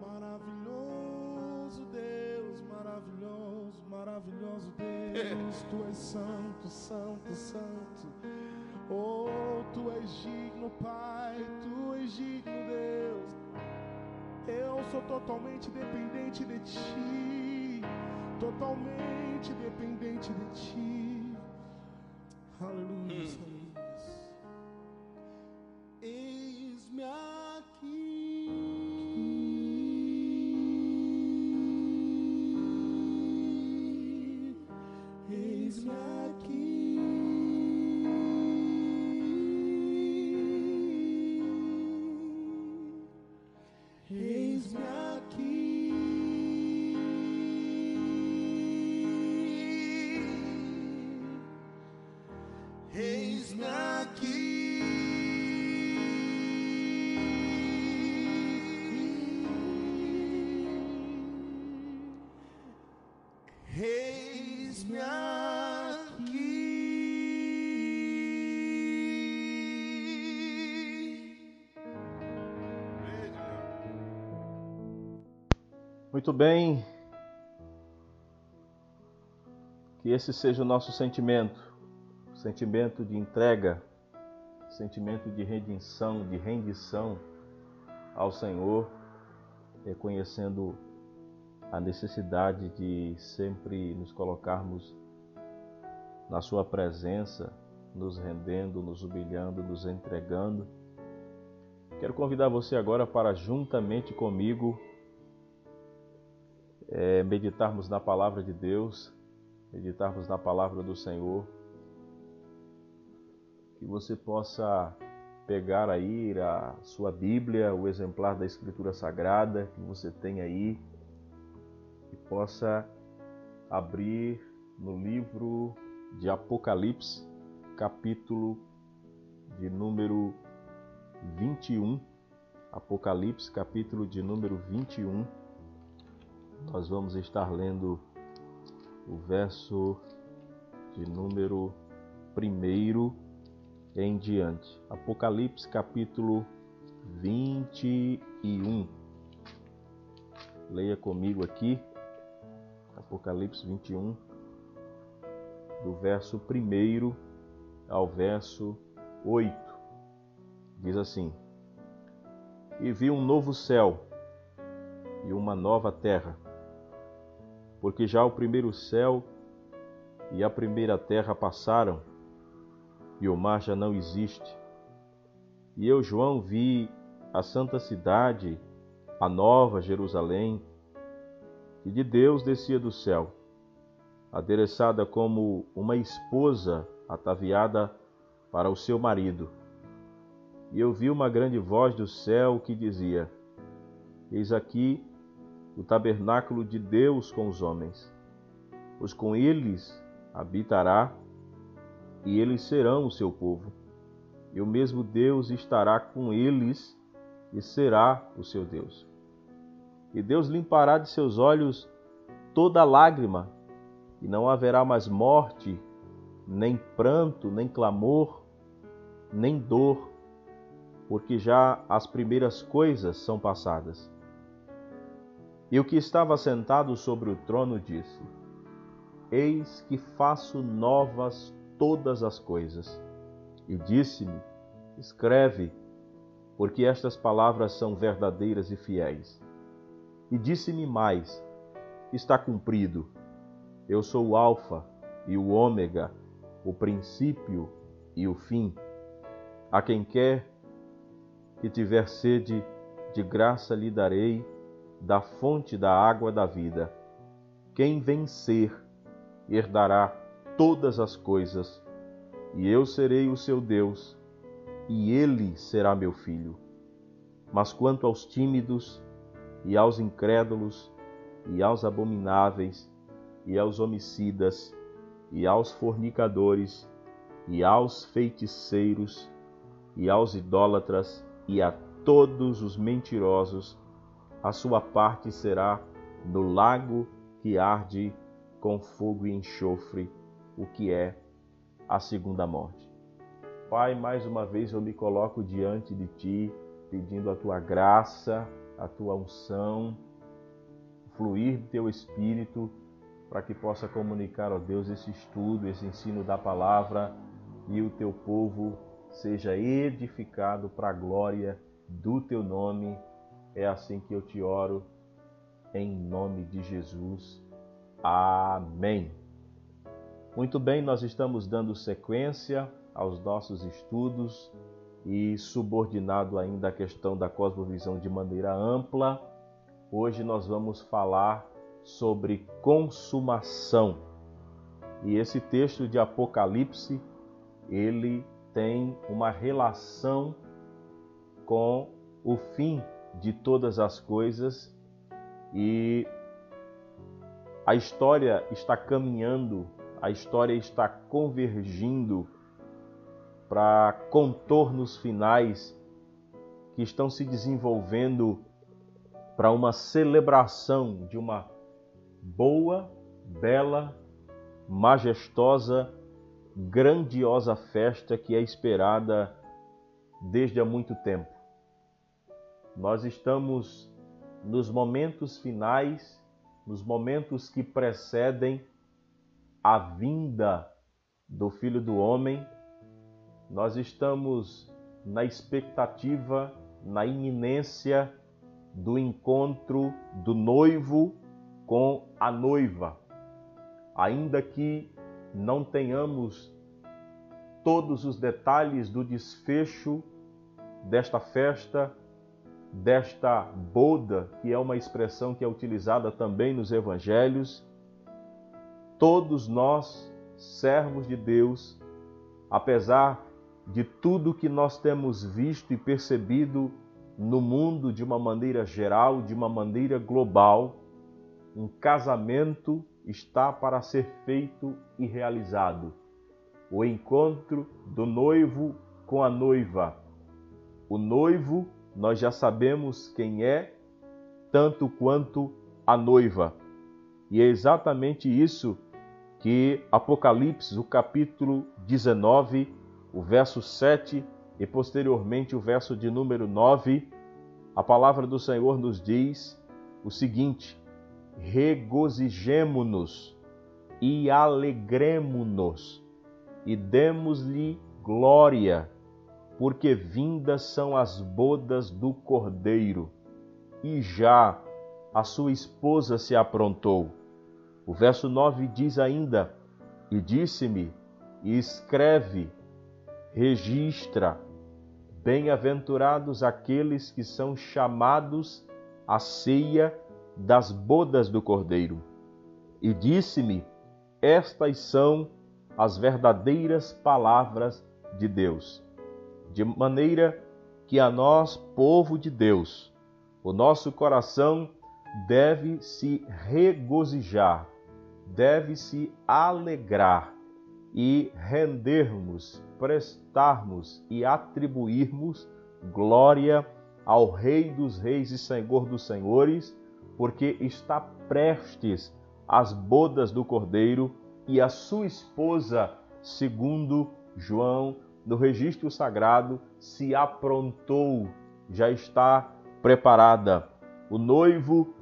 Maravilhoso Deus, maravilhoso, maravilhoso Deus. Tu és santo, santo, santo. Oh, tu és digno, Pai, tu és digno, Deus. Eu sou totalmente dependente de ti, totalmente dependente de ti. Muito bem. Que esse seja o nosso sentimento, sentimento de entrega, sentimento de redenção, de rendição ao Senhor, reconhecendo a necessidade de sempre nos colocarmos na Sua presença, nos rendendo, nos humilhando, nos entregando. Quero convidar você agora para, juntamente comigo, é, meditarmos na palavra de Deus, meditarmos na palavra do Senhor, que você possa pegar aí a sua Bíblia, o exemplar da Escritura Sagrada que você tem aí, e possa abrir no livro de Apocalipse, capítulo de número 21. Apocalipse, capítulo de número 21. Nós vamos estar lendo o verso de número 1 em diante. Apocalipse capítulo 21. Leia comigo aqui. Apocalipse 21, do verso 1 ao verso 8. Diz assim: E vi um novo céu e uma nova terra porque já o primeiro céu e a primeira terra passaram, e o mar já não existe. E eu, João, vi a santa cidade, a nova Jerusalém, que de Deus descia do céu, adereçada como uma esposa ataviada para o seu marido. E eu vi uma grande voz do céu que dizia: Eis aqui o tabernáculo de Deus com os homens, pois com eles habitará e eles serão o seu povo. E o mesmo Deus estará com eles e será o seu Deus. E Deus limpará de seus olhos toda lágrima, e não haverá mais morte, nem pranto, nem clamor, nem dor, porque já as primeiras coisas são passadas. E o que estava sentado sobre o trono disse: Eis que faço novas todas as coisas. E disse-me: Escreve, porque estas palavras são verdadeiras e fiéis. E disse-me mais: Está cumprido. Eu sou o Alfa e o Ômega, o princípio e o fim. A quem quer que tiver sede, de graça lhe darei da fonte da água da vida. Quem vencer herdará todas as coisas, e eu serei o seu Deus, e ele será meu filho. Mas quanto aos tímidos, e aos incrédulos, e aos abomináveis, e aos homicidas, e aos fornicadores, e aos feiticeiros, e aos idólatras, e a todos os mentirosos, a sua parte será no lago que arde com fogo e enxofre, o que é a segunda morte. Pai, mais uma vez eu me coloco diante de Ti, pedindo a Tua graça, a Tua unção, fluir do Teu Espírito, para que possa comunicar, ó Deus, esse estudo, esse ensino da palavra e o Teu povo seja edificado para a glória do Teu nome. É assim que eu te oro, em nome de Jesus. Amém. Muito bem, nós estamos dando sequência aos nossos estudos e subordinado ainda à questão da cosmovisão de maneira ampla, hoje nós vamos falar sobre consumação. E esse texto de Apocalipse, ele tem uma relação com o fim de todas as coisas e a história está caminhando a história está convergindo para contornos finais que estão se desenvolvendo para uma celebração de uma boa, bela, majestosa, grandiosa festa que é esperada desde há muito tempo. Nós estamos nos momentos finais, nos momentos que precedem a vinda do Filho do Homem, nós estamos na expectativa, na iminência do encontro do noivo com a noiva. Ainda que não tenhamos todos os detalhes do desfecho desta festa, desta boda, que é uma expressão que é utilizada também nos evangelhos, todos nós, servos de Deus, apesar de tudo que nós temos visto e percebido no mundo de uma maneira geral, de uma maneira global, um casamento está para ser feito e realizado. O encontro do noivo com a noiva. O noivo, nós já sabemos quem é, tanto quanto a noiva. E é exatamente isso que Apocalipse, o capítulo 19, o verso 7 e posteriormente o verso de número 9, a palavra do Senhor nos diz o seguinte: regozijemo-nos e alegremo-nos e demos-lhe glória, porque vindas são as bodas do Cordeiro, e já a sua esposa se aprontou. O verso 9 diz ainda: E disse-me, e escreve, registra, bem-aventurados aqueles que são chamados à ceia das bodas do Cordeiro. E disse-me: Estas são as verdadeiras palavras de Deus. De maneira que a nós, povo de Deus, o nosso coração deve se regozijar deve se alegrar e rendermos, prestarmos e atribuirmos glória ao Rei dos Reis e Senhor dos Senhores, porque está prestes as bodas do Cordeiro e a sua esposa, segundo João, no registro sagrado, se aprontou, já está preparada. O noivo,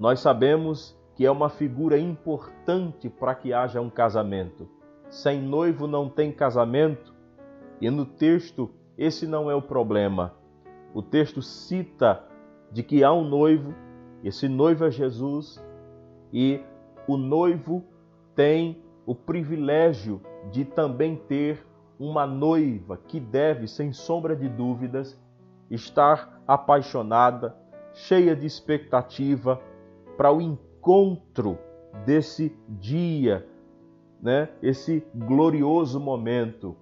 nós sabemos que é uma figura importante para que haja um casamento. Sem noivo não tem casamento, e no texto esse não é o problema. O texto cita de que há um noivo, esse noivo é Jesus, e o noivo tem o privilégio de também ter uma noiva que deve, sem sombra de dúvidas, estar apaixonada, cheia de expectativa para o encontro desse dia, né? Esse glorioso momento.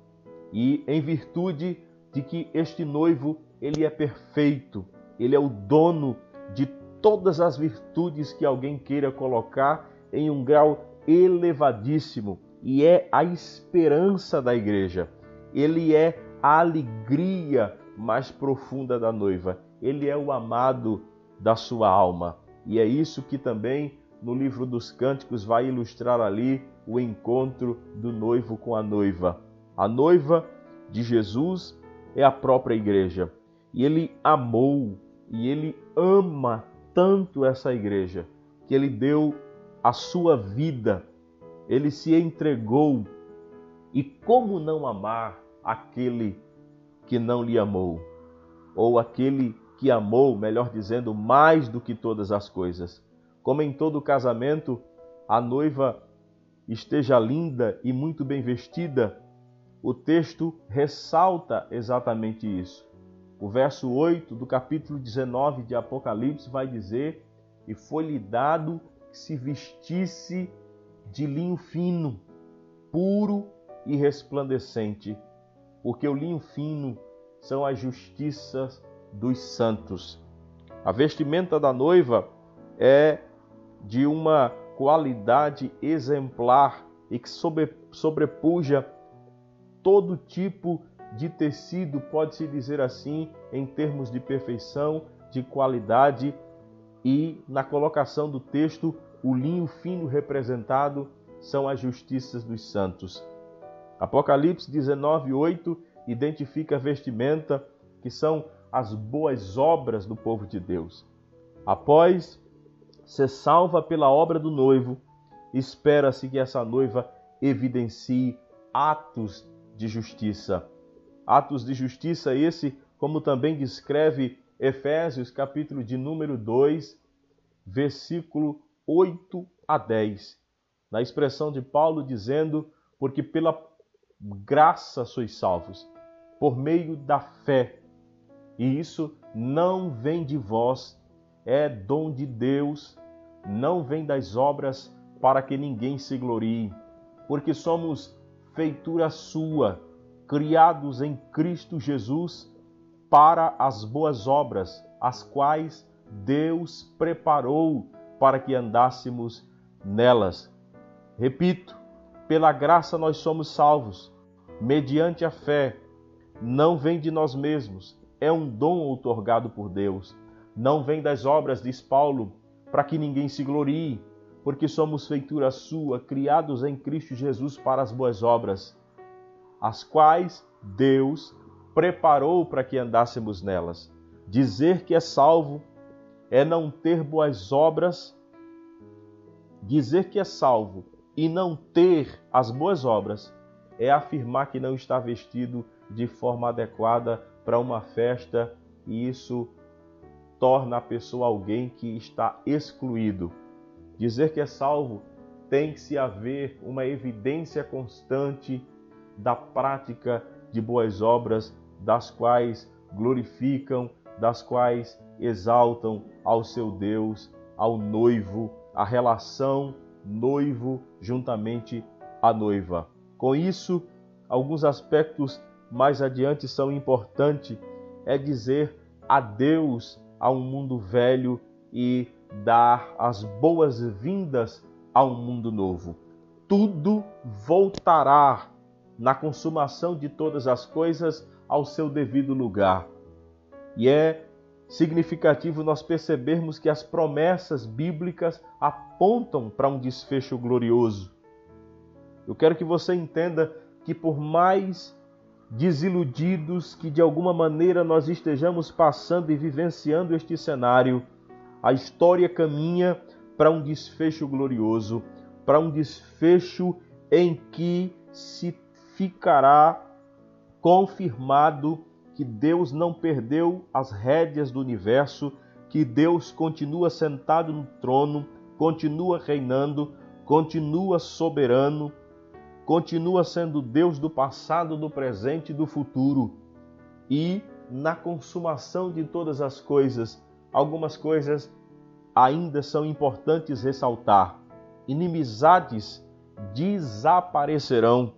E em virtude de que este noivo, ele é perfeito, ele é o dono de todas as virtudes que alguém queira colocar em um grau elevadíssimo e é a esperança da igreja. Ele é a alegria mais profunda da noiva. Ele é o amado da sua alma. E é isso que também no livro dos Cânticos vai ilustrar ali o encontro do noivo com a noiva. A noiva de Jesus é a própria igreja. E ele amou e ele ama tanto essa igreja que ele deu a sua vida, ele se entregou. E como não amar aquele que não lhe amou? Ou aquele que amou, melhor dizendo, mais do que todas as coisas? Como em todo casamento, a noiva esteja linda e muito bem vestida, o texto ressalta exatamente isso. O verso 8 do capítulo 19 de Apocalipse vai dizer: E foi-lhe dado que se vestisse de linho fino, puro e resplandecente, porque o linho fino são as justiças dos santos. A vestimenta da noiva é de uma qualidade exemplar e que sobrepuja todo tipo de tecido, pode-se dizer assim, em termos de perfeição, de qualidade e na colocação do texto, o linho fino representado são as justiças dos santos. Apocalipse 19:8 identifica a vestimenta que são as boas obras do povo de Deus. Após ser salva pela obra do noivo, espera-se que essa noiva evidencie atos de justiça. Atos de justiça esse, como também descreve Efésios, capítulo de número 2, versículo 8 a 10, na expressão de Paulo dizendo: Porque pela graça sois salvos, por meio da fé. E isso não vem de vós, é dom de Deus, não vem das obras para que ninguém se glorie, porque somos feitura sua, criados em Cristo Jesus para as boas obras, as quais Deus preparou para que andássemos nelas. Repito, pela graça nós somos salvos, mediante a fé. Não vem de nós mesmos, é um dom outorgado por Deus. Não vem das obras, diz Paulo, para que ninguém se glorie, porque somos feitura sua, criados em Cristo Jesus para as boas obras, as quais Deus preparou para que andássemos nelas. Dizer que é salvo é não ter boas obras. Dizer que é salvo e não ter as boas obras é afirmar que não está vestido de forma adequada para uma festa e isso torna a pessoa alguém que está excluído. Dizer que é salvo tem que se haver uma evidência constante da prática de boas obras, das quais glorificam, das quais exaltam ao seu Deus, ao noivo, a relação noivo juntamente à noiva. Com isso, alguns aspectos mais adiante são importantes, é dizer adeus a um mundo velho e dar as boas-vindas a um mundo novo. Tudo voltará na consumação de todas as coisas ao seu devido lugar. E é significativo nós percebermos que as promessas bíblicas apontam para um desfecho glorioso. Eu quero que você entenda que, por mais desiludidos que de alguma maneira nós estejamos passando e vivenciando este cenário, a história caminha para um desfecho glorioso, para um desfecho em que se ficará confirmado que Deus não perdeu as rédeas do universo, que Deus continua sentado no trono, continua reinando, continua soberano, continua sendo Deus do passado, do presente e do futuro. E na consumação de todas as coisas, algumas coisas ainda são importantes ressaltar. Inimizades desaparecerão.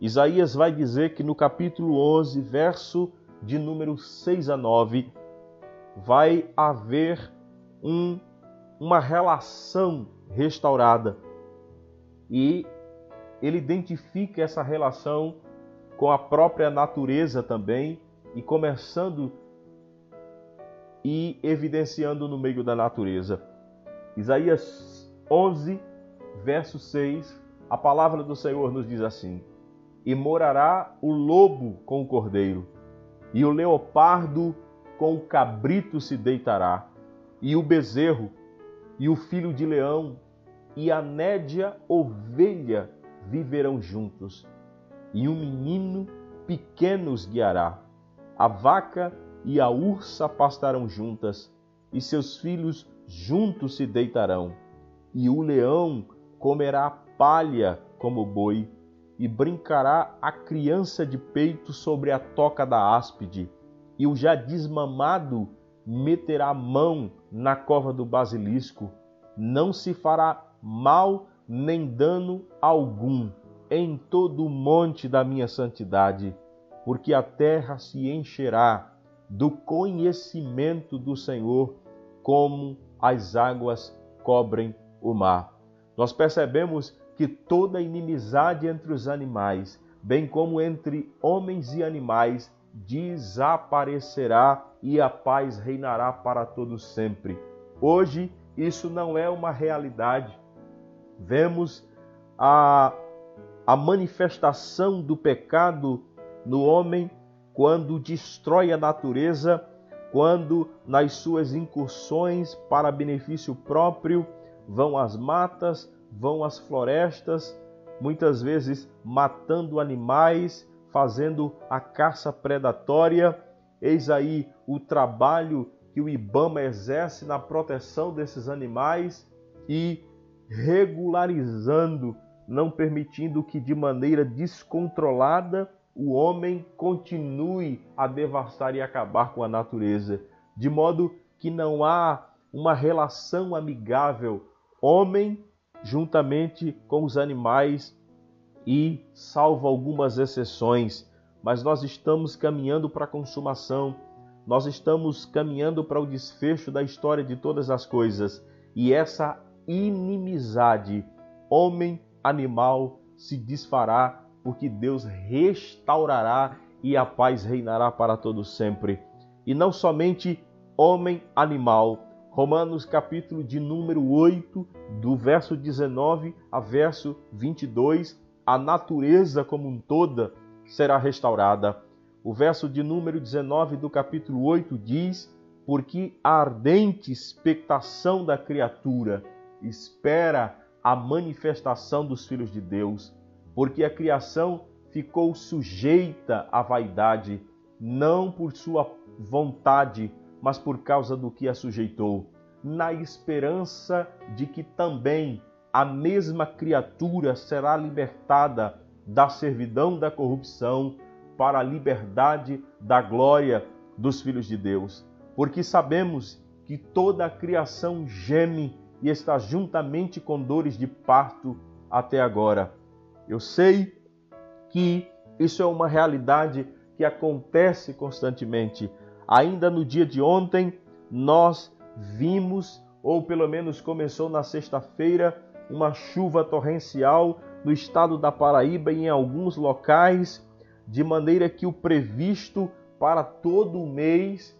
Isaías vai dizer que no capítulo 11, verso de número 6 a 9, vai haver um, uma relação restaurada. E ele identifica essa relação com a própria natureza também, e começando e evidenciando no meio da natureza. Isaías 11, verso 6, a palavra do Senhor nos diz assim: e morará o lobo com o cordeiro, e o leopardo com o cabrito se deitará, e o bezerro, e o filho de leão, e a nédia ovelha viverão juntos, e um menino pequeno os guiará. A vaca e a ursa pastarão juntas, e seus filhos juntos se deitarão, e o leão comerá palha como boi, e brincará a criança de peito sobre a toca da áspide, e o já desmamado meterá mão na cova do basilisco, não se fará mal nem dano algum em todo o monte da minha santidade, porque a terra se encherá do conhecimento do Senhor, como as águas cobrem o mar. Nós percebemos que toda inimizade entre os animais, bem como entre homens e animais, desaparecerá e a paz reinará para todos sempre. Hoje isso não é uma realidade. Vemos a, a manifestação do pecado no homem quando destrói a natureza, quando nas suas incursões para benefício próprio vão às matas, vão às florestas, muitas vezes matando animais, fazendo a caça predatória. Eis aí o trabalho que o IBAMA exerce na proteção desses animais e regularizando, não permitindo que de maneira descontrolada o homem continue a devastar e acabar com a natureza, de modo que não há uma relação amigável homem juntamente com os animais e, salvo algumas exceções, mas nós estamos caminhando para a consumação, nós estamos caminhando para o desfecho da história de todas as coisas. E essa inimizade homem-animal se desfará, porque Deus restaurará e a paz reinará para todos sempre. E não somente homem-animal, Romanos capítulo de número 8, do verso 19 a verso 22, a natureza como um toda será restaurada. O verso de número 19 do capítulo 8 diz: Porque a ardente expectação da criatura espera a manifestação dos filhos de Deus, porque a criação ficou sujeita à vaidade, não por sua vontade, mas por causa do que a sujeitou, na esperança de que também a mesma criatura será libertada da servidão da corrupção para a liberdade da glória dos filhos de Deus. Porque sabemos que toda a criação geme e está juntamente com dores de parto até agora. Eu sei que isso é uma realidade que acontece constantemente, Ainda no dia de ontem, nós vimos, ou pelo menos começou na sexta-feira, uma chuva torrencial no estado da Paraíba e em alguns locais, de maneira que o previsto para todo o mês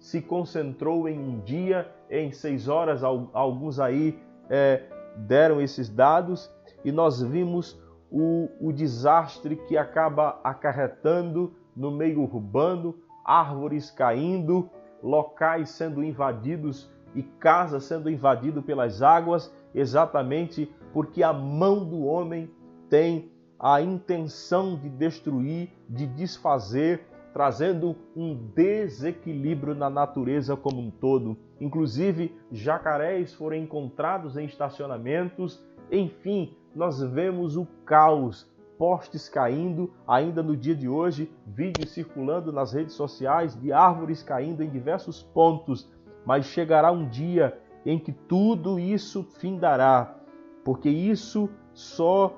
se concentrou em um dia, em seis horas. Alguns aí é, deram esses dados e nós vimos o, o desastre que acaba acarretando no meio urbano, árvores caindo, locais sendo invadidos e casas sendo invadidas pelas águas, exatamente porque a mão do homem tem a intenção de destruir, de desfazer, trazendo um desequilíbrio na natureza como um todo. Inclusive, jacarés foram encontrados em estacionamentos. Enfim, nós vemos o caos postes caindo, ainda no dia de hoje, vídeos circulando nas redes sociais de árvores caindo em diversos pontos, mas chegará um dia em que tudo isso findará, porque isso só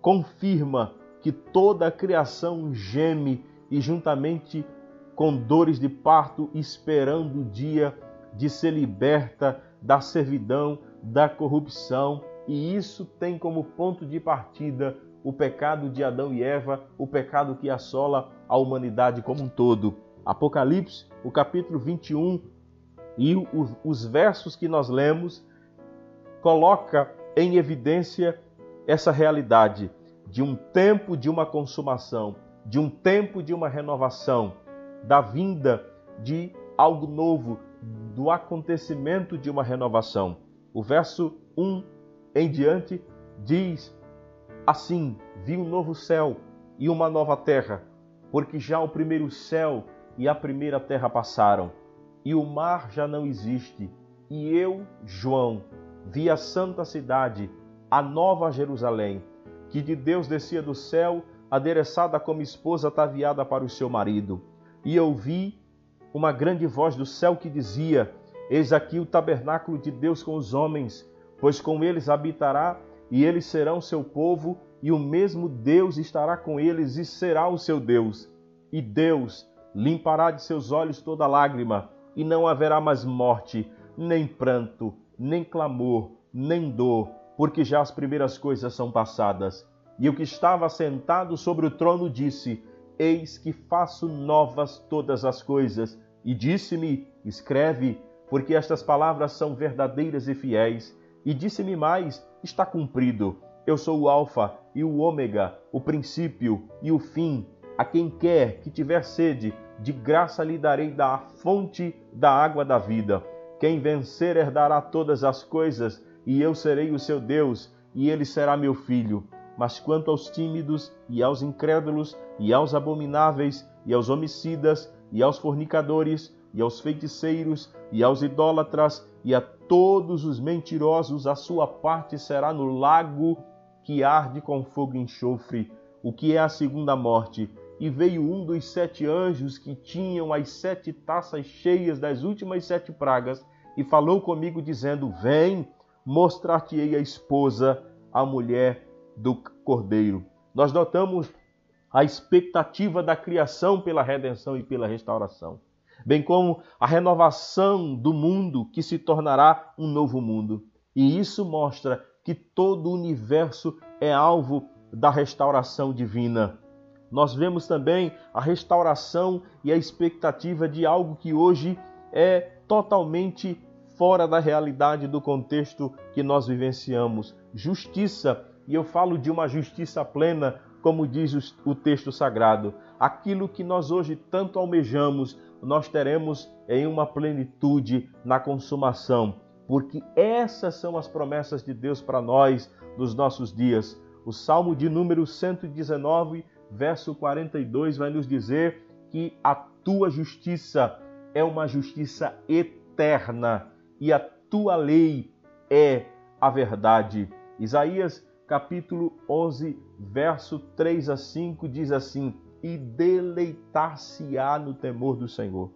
confirma que toda a criação geme e juntamente com dores de parto esperando o dia de ser liberta da servidão, da corrupção, e isso tem como ponto de partida o pecado de Adão e Eva, o pecado que assola a humanidade como um todo. Apocalipse, o capítulo 21 e os, os versos que nós lemos coloca em evidência essa realidade. de um tempo de uma consumação, de um tempo de uma renovação, da vinda de algo novo, do acontecimento de uma renovação. O verso 1 em diante diz assim: Vi um novo céu e uma nova terra, porque já o primeiro céu e a primeira terra passaram, e o mar já não existe. E eu, João, vi a santa cidade, a nova Jerusalém, que de Deus descia do céu, adereçada como esposa ataviada para o seu marido. E ouvi uma grande voz do céu que dizia: Eis aqui o tabernáculo de Deus com os homens, pois com eles habitará, e eles serão seu povo, e o mesmo Deus estará com eles e será o seu Deus. E Deus limpará de seus olhos toda lágrima, e não haverá mais morte, nem pranto, nem clamor, nem dor, porque já as primeiras coisas são passadas. E o que estava sentado sobre o trono disse: Eis que faço novas todas as coisas. E disse-me: Escreve, porque estas palavras são verdadeiras e fiéis. E disse-me mais: Está cumprido. Eu sou o Alfa e o Ômega, o princípio e o fim. A quem quer que tiver sede, de graça lhe darei da fonte da água da vida. Quem vencer herdará todas as coisas, e eu serei o seu Deus, e ele será meu filho. Mas quanto aos tímidos, e aos incrédulos, e aos abomináveis, e aos homicidas, e aos fornicadores, e aos feiticeiros, e aos idólatras, e a todos os mentirosos, a sua parte será no lago que arde com fogo e enxofre, o que é a segunda morte. E veio um dos sete anjos que tinham as sete taças cheias das últimas sete pragas, e falou comigo, dizendo: Vem, mostrar-te-ei a esposa, a mulher do cordeiro. Nós notamos a expectativa da criação pela redenção e pela restauração, bem como a renovação do mundo que se tornará um novo mundo. E isso mostra que todo o universo é alvo da restauração divina. Nós vemos também a restauração e a expectativa de algo que hoje é totalmente fora da realidade do contexto que nós vivenciamos. Justiça, e eu falo de uma justiça plena, como diz o texto sagrado. Aquilo que nós hoje tanto almejamos, nós teremos em uma plenitude na consumação, porque essas são as promessas de Deus para nós nos nossos dias. O Salmo de número 119, verso 42, vai nos dizer que a tua justiça é uma justiça eterna e a tua lei é a verdade. Isaías capítulo 11, verso 3 a 5 diz assim: E deleitar-se-á no temor do Senhor,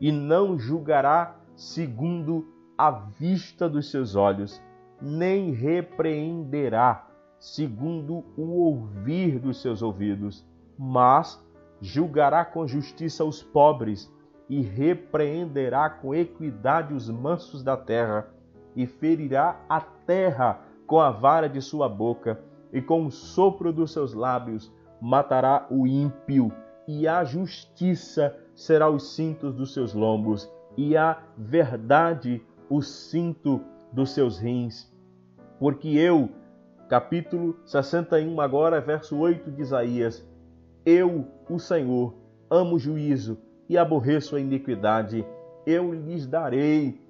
e não julgará segundo a vista dos seus olhos, nem repreenderá segundo o ouvir dos seus ouvidos, mas julgará com justiça os pobres e repreenderá com equidade os mansos da terra, e ferirá a terra com a vara de sua boca, e com o sopro dos seus lábios matará o ímpio, e a justiça será os cintos dos seus lombos, e a verdade o cinto dos seus rins. Porque eu, capítulo 61, agora, verso 8 de Isaías: Eu, o Senhor, amo o juízo e aborreço a iniquidade. Eu lhes darei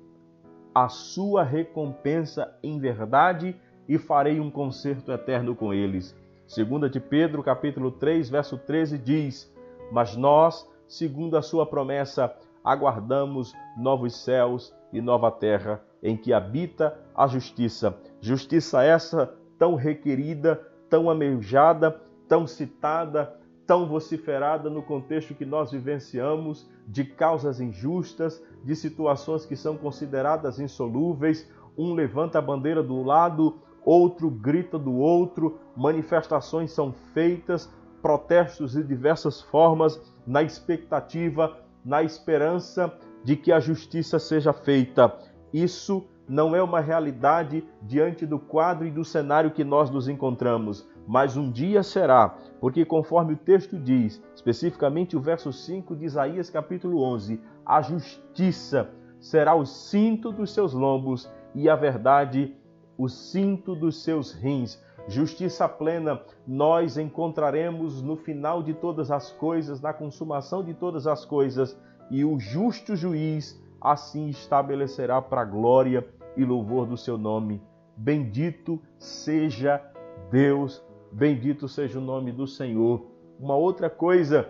a sua recompensa em verdade e farei um concerto eterno com eles. Segunda de Pedro, capítulo 3, verso 13 diz: Mas nós, segundo a sua promessa, aguardamos novos céus e nova terra em que habita a justiça. Justiça essa tão requerida, tão amejada, tão citada, tão vociferada no contexto que nós vivenciamos de causas injustas, de situações que são consideradas insolúveis. Um levanta a bandeira do lado, outro grita do outro, manifestações são feitas, protestos de diversas formas, na expectativa, na esperança de que a justiça seja feita. Isso não é uma realidade diante do quadro e do cenário que nós nos encontramos, mas um dia será, porque conforme o texto diz, especificamente o verso 5 de Isaías capítulo 11, a justiça será o cinto dos seus lombos e a verdade o cinto dos seus rins. justiça plena nós encontraremos no final de todas as coisas, na consumação de todas as coisas, e o justo juiz assim estabelecerá para glória e louvor do seu nome. Bendito seja Deus, bendito seja o nome do Senhor. Uma outra coisa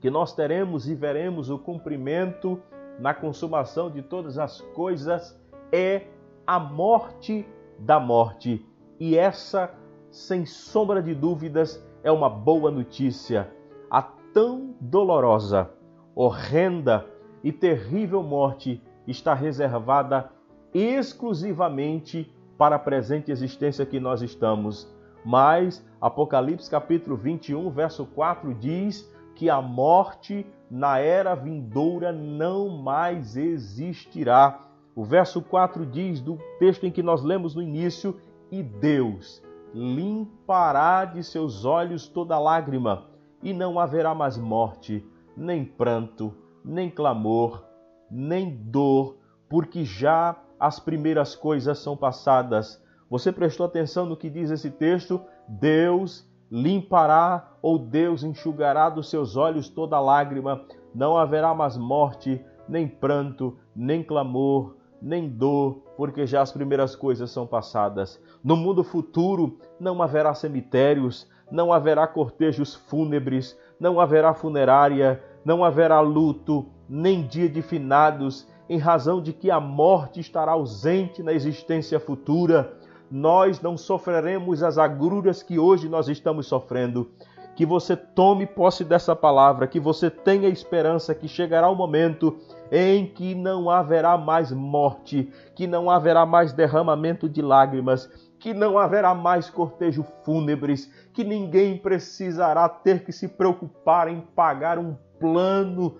que nós teremos e veremos o cumprimento na consumação de todas as coisas é a morte da morte. E essa, sem sombra de dúvidas, é uma boa notícia. A tão dolorosa, horrenda e terrível morte está reservada exclusivamente para a presente existência que nós estamos. Mas Apocalipse capítulo 21, verso 4 diz que a morte na era vindoura não mais existirá. O verso 4 diz do texto em que nós lemos no início: E Deus limpará de seus olhos toda lágrima, e não haverá mais morte, nem pranto, nem clamor, nem dor, porque já as primeiras coisas são passadas. Você prestou atenção no que diz esse texto? Deus limpará ou Deus enxugará dos seus olhos toda lágrima, não haverá mais morte, nem pranto, nem clamor, nem dor, porque já as primeiras coisas são passadas. No mundo futuro não haverá cemitérios, não haverá cortejos fúnebres, não haverá funerária, não haverá luto, nem dia de finados, em razão de que a morte estará ausente na existência futura. Nós não sofreremos as agruras que hoje nós estamos sofrendo que você tome posse dessa palavra, que você tenha esperança que chegará o momento em que não haverá mais morte, que não haverá mais derramamento de lágrimas, que não haverá mais cortejo fúnebres, que ninguém precisará ter que se preocupar em pagar um plano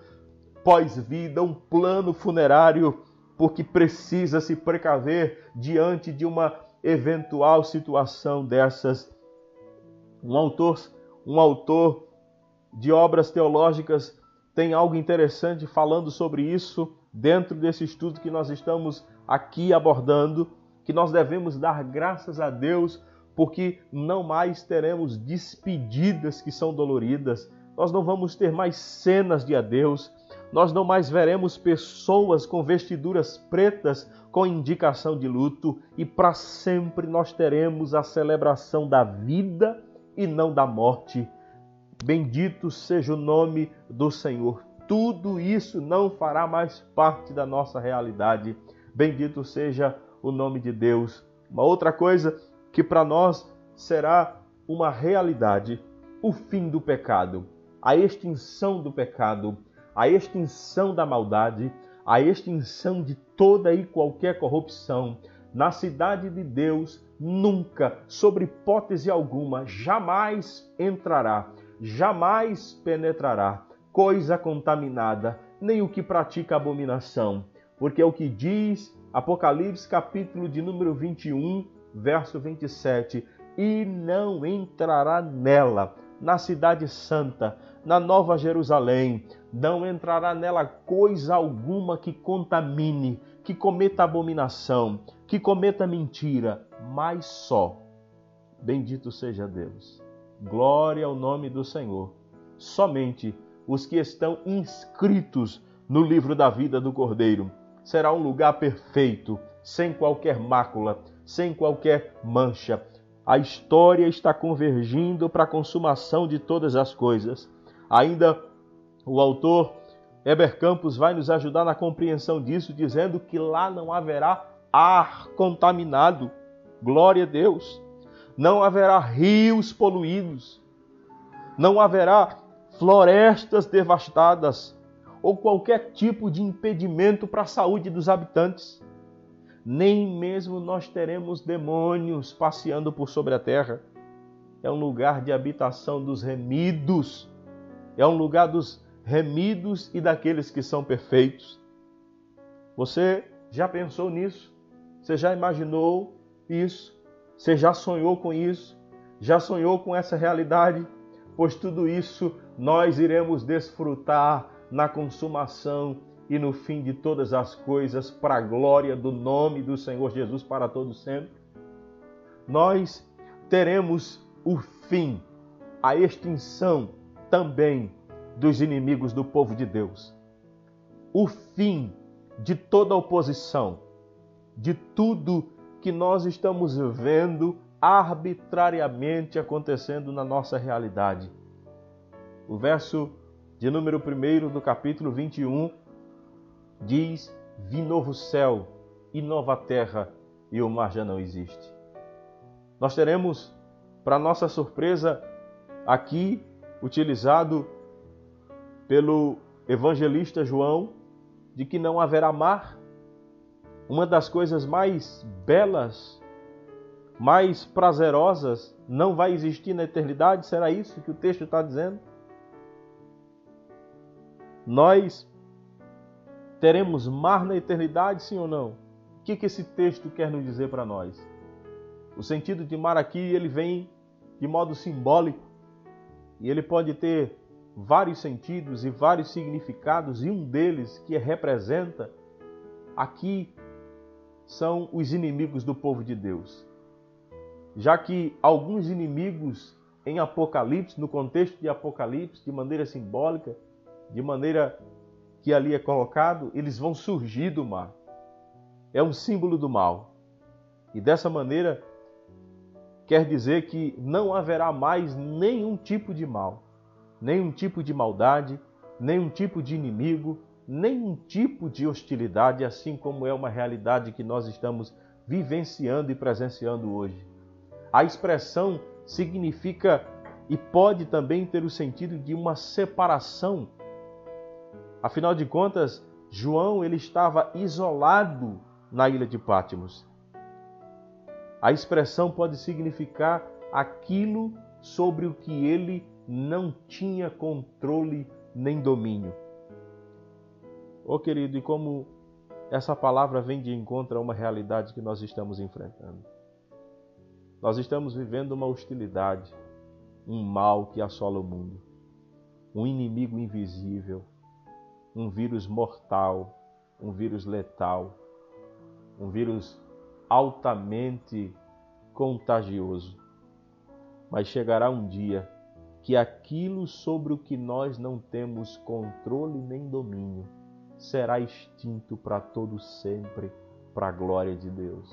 pós-vida, um plano funerário, porque precisa se precaver diante de uma eventual situação dessas. Um autor um autor de obras teológicas tem algo interessante falando sobre isso dentro desse estudo que nós estamos aqui abordando, que nós devemos dar graças a Deus porque não mais teremos despedidas que são doloridas, nós não vamos ter mais cenas de adeus, nós não mais veremos pessoas com vestiduras pretas com indicação de luto. E para sempre nós teremos a celebração da vida e não da morte. Bendito seja o nome do Senhor. Tudo isso não fará mais parte da nossa realidade. Bendito seja o nome de Deus. Uma outra coisa que para nós será uma realidade: o fim do pecado, a extinção do pecado, a extinção da maldade, a extinção de toda e qualquer corrupção, na cidade de Deus nunca, sob hipótese alguma, jamais entrará, jamais penetrará coisa contaminada, nem o que pratica abominação, porque é o que diz Apocalipse capítulo de número 21, verso 27, e não entrará nela, na cidade santa, na nova Jerusalém, não entrará nela coisa alguma que contamine, que cometa abominação, que cometa mentira, mas só. Bendito seja Deus. Glória ao nome do Senhor. Somente os que estão inscritos no livro da vida do Cordeiro. Será um lugar perfeito, sem qualquer mácula, sem qualquer mancha. A história está convergindo para a consumação de todas as coisas. Ainda o autor Heber Campos vai nos ajudar na compreensão disso, dizendo que lá não haverá ar contaminado. Glória a Deus. Não haverá rios poluídos. Não haverá florestas devastadas ou qualquer tipo de impedimento para a saúde dos habitantes. Nem mesmo nós teremos demônios passeando por sobre a terra. É um lugar de habitação dos remidos. É um lugar dos remidos e daqueles que são perfeitos. Você já pensou nisso? Você já imaginou isso? Você já sonhou com isso? Já sonhou com essa realidade? Pois tudo isso nós iremos desfrutar na consumação e no fim de todas as coisas, para a glória do nome do Senhor Jesus para todos sempre. Nós teremos o fim, a extinção também dos inimigos do povo de Deus. O fim de toda oposição, de tudo que nós estamos vendo arbitrariamente acontecendo na nossa realidade. O verso de número 1 do capítulo 21 diz: Vi novo céu e nova terra, e o mar já não existe. Nós teremos, para nossa surpresa, aqui utilizado pelo evangelista João, de que não haverá mar. Uma das coisas mais belas, mais prazerosas, não vai existir na eternidade. Será isso que o texto está dizendo? Nós teremos mar na eternidade, sim ou não? O que, que esse texto quer nos dizer para nós? O sentido de mar aqui ele vem de modo simbólico e ele pode ter vários sentidos e vários significados e um deles que representa aqui são os inimigos do povo de Deus. Já que alguns inimigos em Apocalipse, no contexto de Apocalipse, de maneira simbólica, de maneira que ali é colocado, eles vão surgir do mar. É um símbolo do mal. E dessa maneira, quer dizer que não haverá mais nenhum tipo de mal, nenhum tipo de maldade, nenhum tipo de inimigo, nenhum tipo de hostilidade, assim como é uma realidade que nós estamos vivenciando e presenciando hoje. A expressão significa e pode também ter o sentido de uma separação Afinal de contas, João ele estava isolado na ilha de Pátimos. A expressão pode significar aquilo sobre o que ele não tinha controle nem domínio. Oh querido, e como essa palavra vem de encontro a uma realidade que nós estamos enfrentando. Nós estamos vivendo uma hostilidade, um mal que assola o mundo, um inimigo invisível, um vírus mortal, um vírus letal, um vírus altamente contagioso. Mas chegará um dia que aquilo sobre o que nós não temos controle nem domínio será extinto para todo sempre, para a glória de Deus.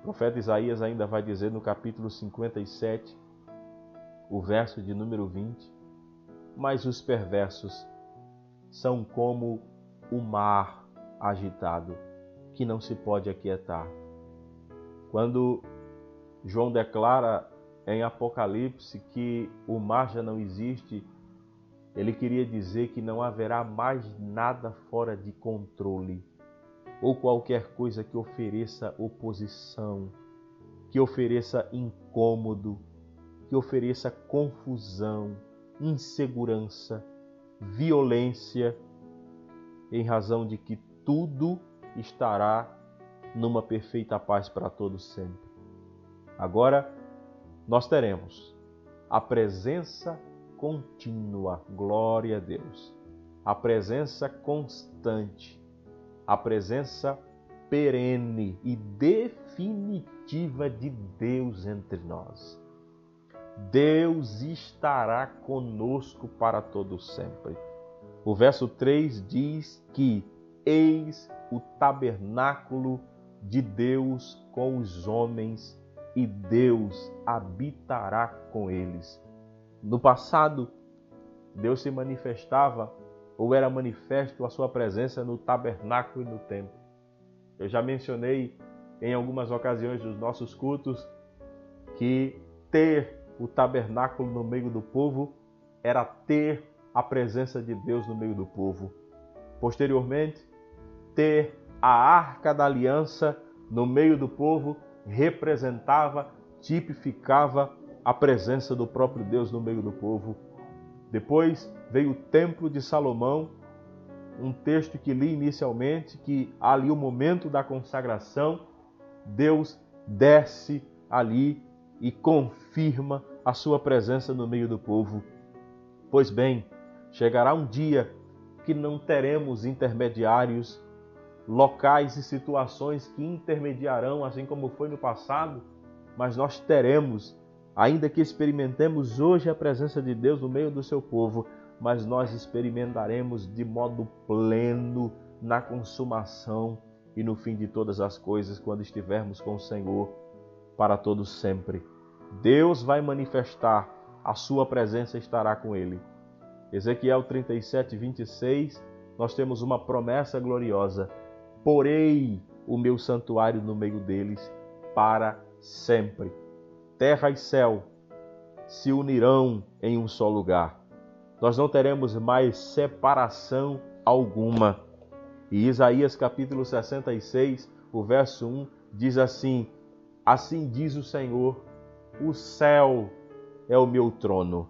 O profeta Isaías ainda vai dizer no capítulo 57, o verso de número 20: Mas os perversos são como o mar agitado, que não se pode aquietar. Quando João declara em Apocalipse que o mar já não existe, ele queria dizer que não haverá mais nada fora de controle ou qualquer coisa que ofereça oposição, que ofereça incômodo, que ofereça confusão, insegurança violência, em razão de que tudo estará numa perfeita paz para todos sempre. Agora nós teremos a presença contínua, glória a Deus, a presença constante, a presença perene e definitiva de Deus entre nós. Deus estará conosco para todo sempre. O verso 3 diz que eis o tabernáculo de Deus com os homens e Deus habitará com eles. No passado, Deus se manifestava ou era manifesto a sua presença no tabernáculo e no templo. Eu já mencionei em algumas ocasiões dos nossos cultos que ter o tabernáculo no meio do povo era ter a presença de Deus no meio do povo. Posteriormente, ter a arca da aliança no meio do povo representava, tipificava a presença do próprio Deus no meio do povo. Depois veio o templo de Salomão, um texto que li inicialmente, que ali o momento da consagração, Deus desce ali e confirma a sua presença no meio do povo. Pois bem, chegará um dia que não teremos intermediários, locais e situações que intermediarão, assim como foi no passado, mas nós teremos, ainda que experimentemos hoje a presença de Deus no meio do seu povo, mas nós experimentaremos de modo pleno na consumação e no fim de todas as coisas quando estivermos com o Senhor para todos sempre. Deus vai manifestar, a sua presença estará com ele. Ezequiel 37, 26, nós temos uma promessa gloriosa: Porei o meu santuário no meio deles para sempre. Terra e céu se unirão em um só lugar. Nós não teremos mais separação alguma. E Isaías capítulo 66, o verso 1 diz assim: Assim diz o Senhor: O céu é o meu trono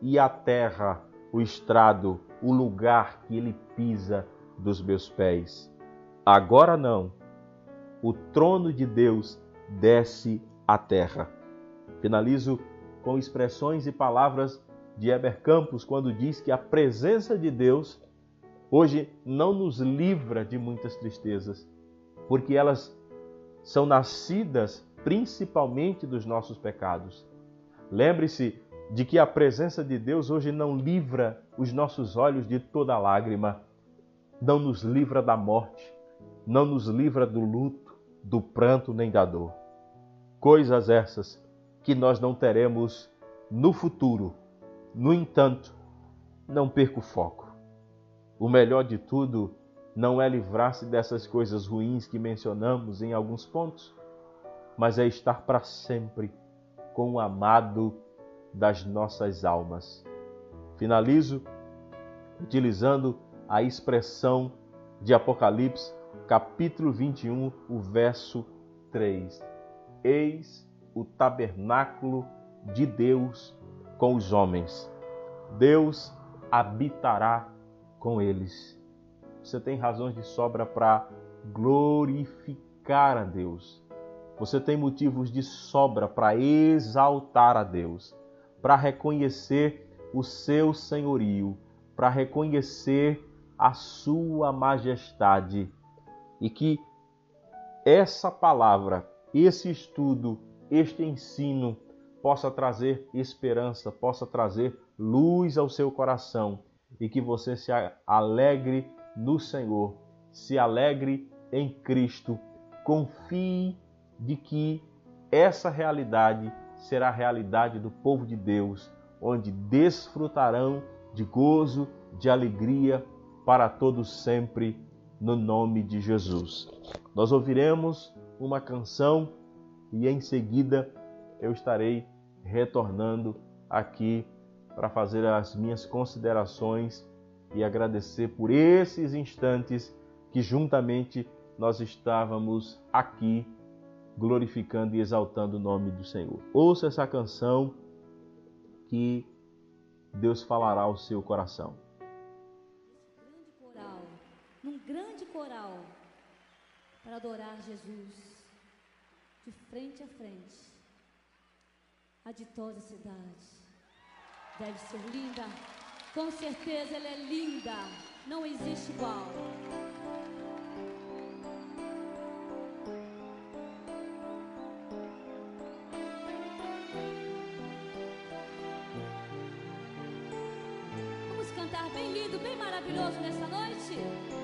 e a terra o estrado, o lugar que ele pisa dos meus pés. Agora não. O trono de Deus desce à terra. Finalizo com expressões e palavras de Heber Campos quando diz que a presença de Deus hoje não nos livra de muitas tristezas, porque elas são nascidas principalmente dos nossos pecados. Lembre-se de que a presença de Deus hoje não livra os nossos olhos de toda lágrima, não nos livra da morte, não nos livra do luto, do pranto nem da dor. Coisas essas que nós não teremos no futuro. No entanto, não perca o foco. O melhor de tudo não é livrar-se dessas coisas ruins que mencionamos em alguns pontos, mas é estar para sempre com o amado das nossas almas. Finalizo utilizando a expressão de Apocalipse, capítulo 21, o verso 3. Eis o tabernáculo de Deus com os homens. Deus habitará com eles. Você tem razões de sobra para glorificar a Deus. Você tem motivos de sobra para exaltar a Deus para reconhecer o seu senhorio, para reconhecer a sua majestade e que essa palavra, esse estudo, este ensino possa trazer esperança, possa trazer luz ao seu coração e que você se alegre no Senhor, se alegre em Cristo, confie de que essa realidade será a realidade do povo de Deus, onde desfrutarão de gozo, de alegria para todos sempre, no nome de Jesus. Nós ouviremos uma canção e em seguida eu estarei retornando aqui para fazer as minhas considerações e agradecer por esses instantes que juntamente nós estávamos aqui glorificando e exaltando o nome do Senhor. Ouça essa canção que Deus falará ao seu coração. Grande coral, num grande coral, para adorar Jesus, de frente a frente, a ditosa cidade. Deve ser linda, com certeza ela é linda, não existe igual. maravilhoso nessa noite?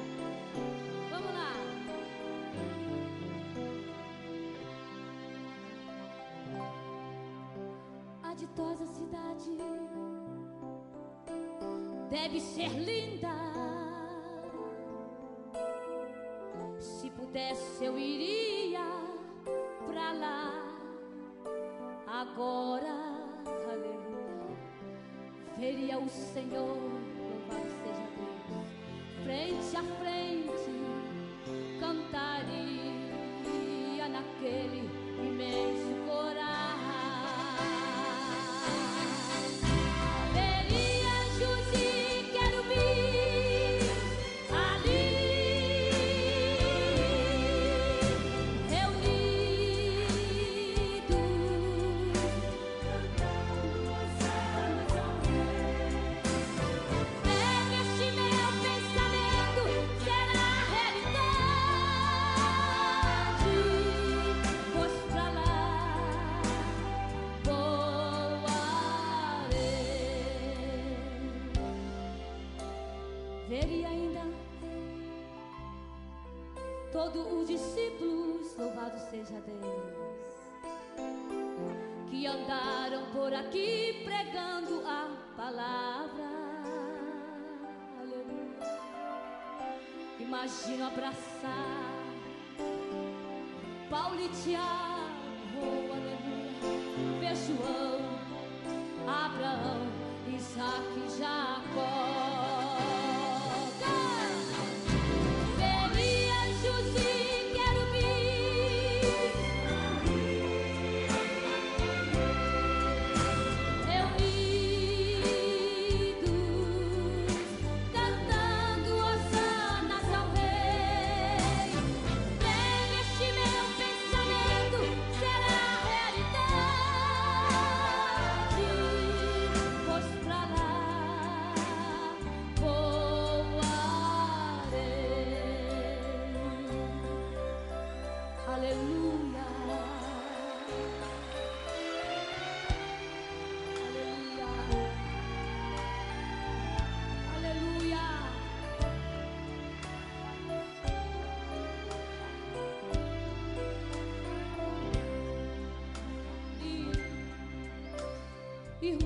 Deve ser linda. Se pudesse, eu iria pra lá agora. Aleluia. Veria o Senhor frente a frente todos os discípulos, louvado seja Deus, que andaram por aqui pregando a palavra. Aleluia. Imagino abraçar Paulo e Tiago, aleluia, ver João, Abraão, Isaac e Jacó.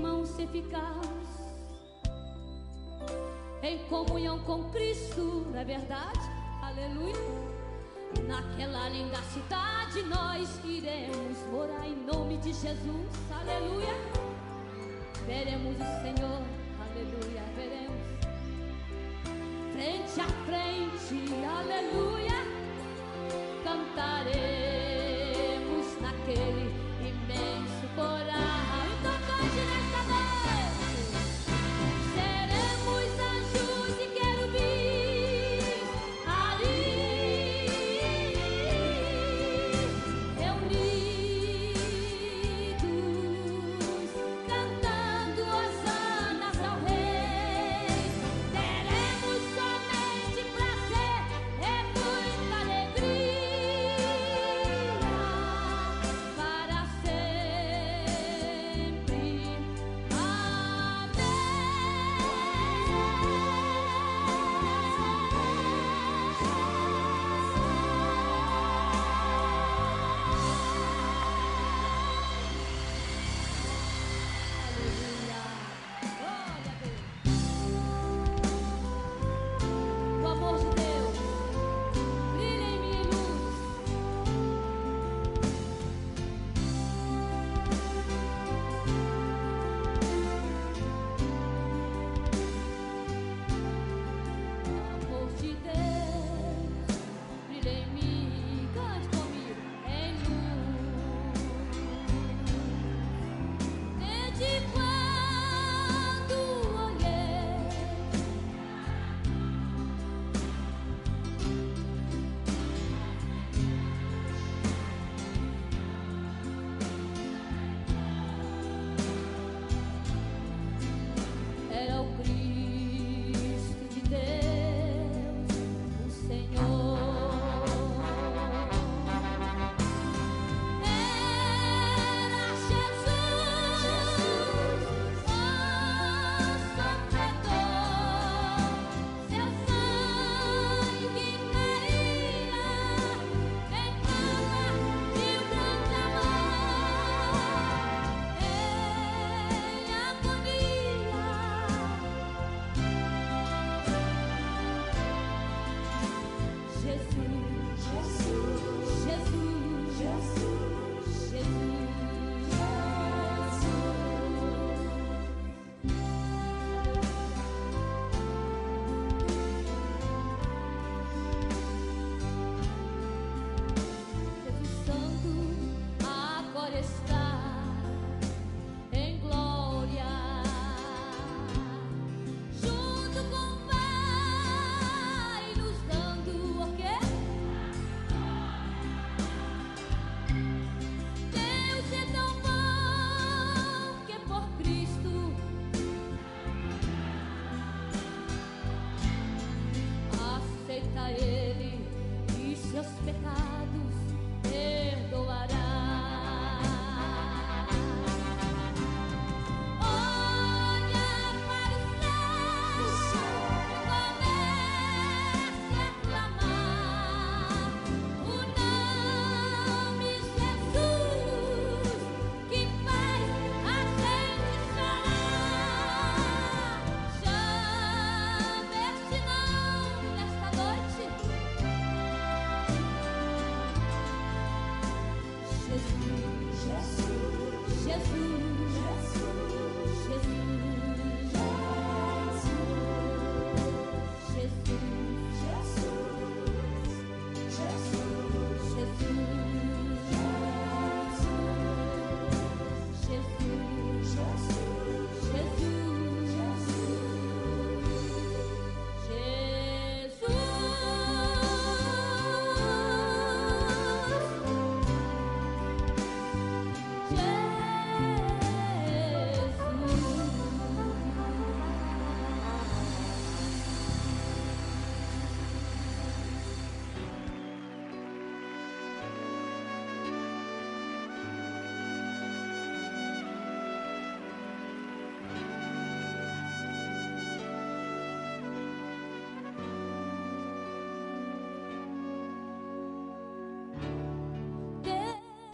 Irmãos, se em comunhão com Cristo, não é verdade? Aleluia. Naquela linda cidade nós iremos morar em nome de Jesus, aleluia. Veremos o Senhor, aleluia, veremos frente a frente, aleluia. Cantaremos naquele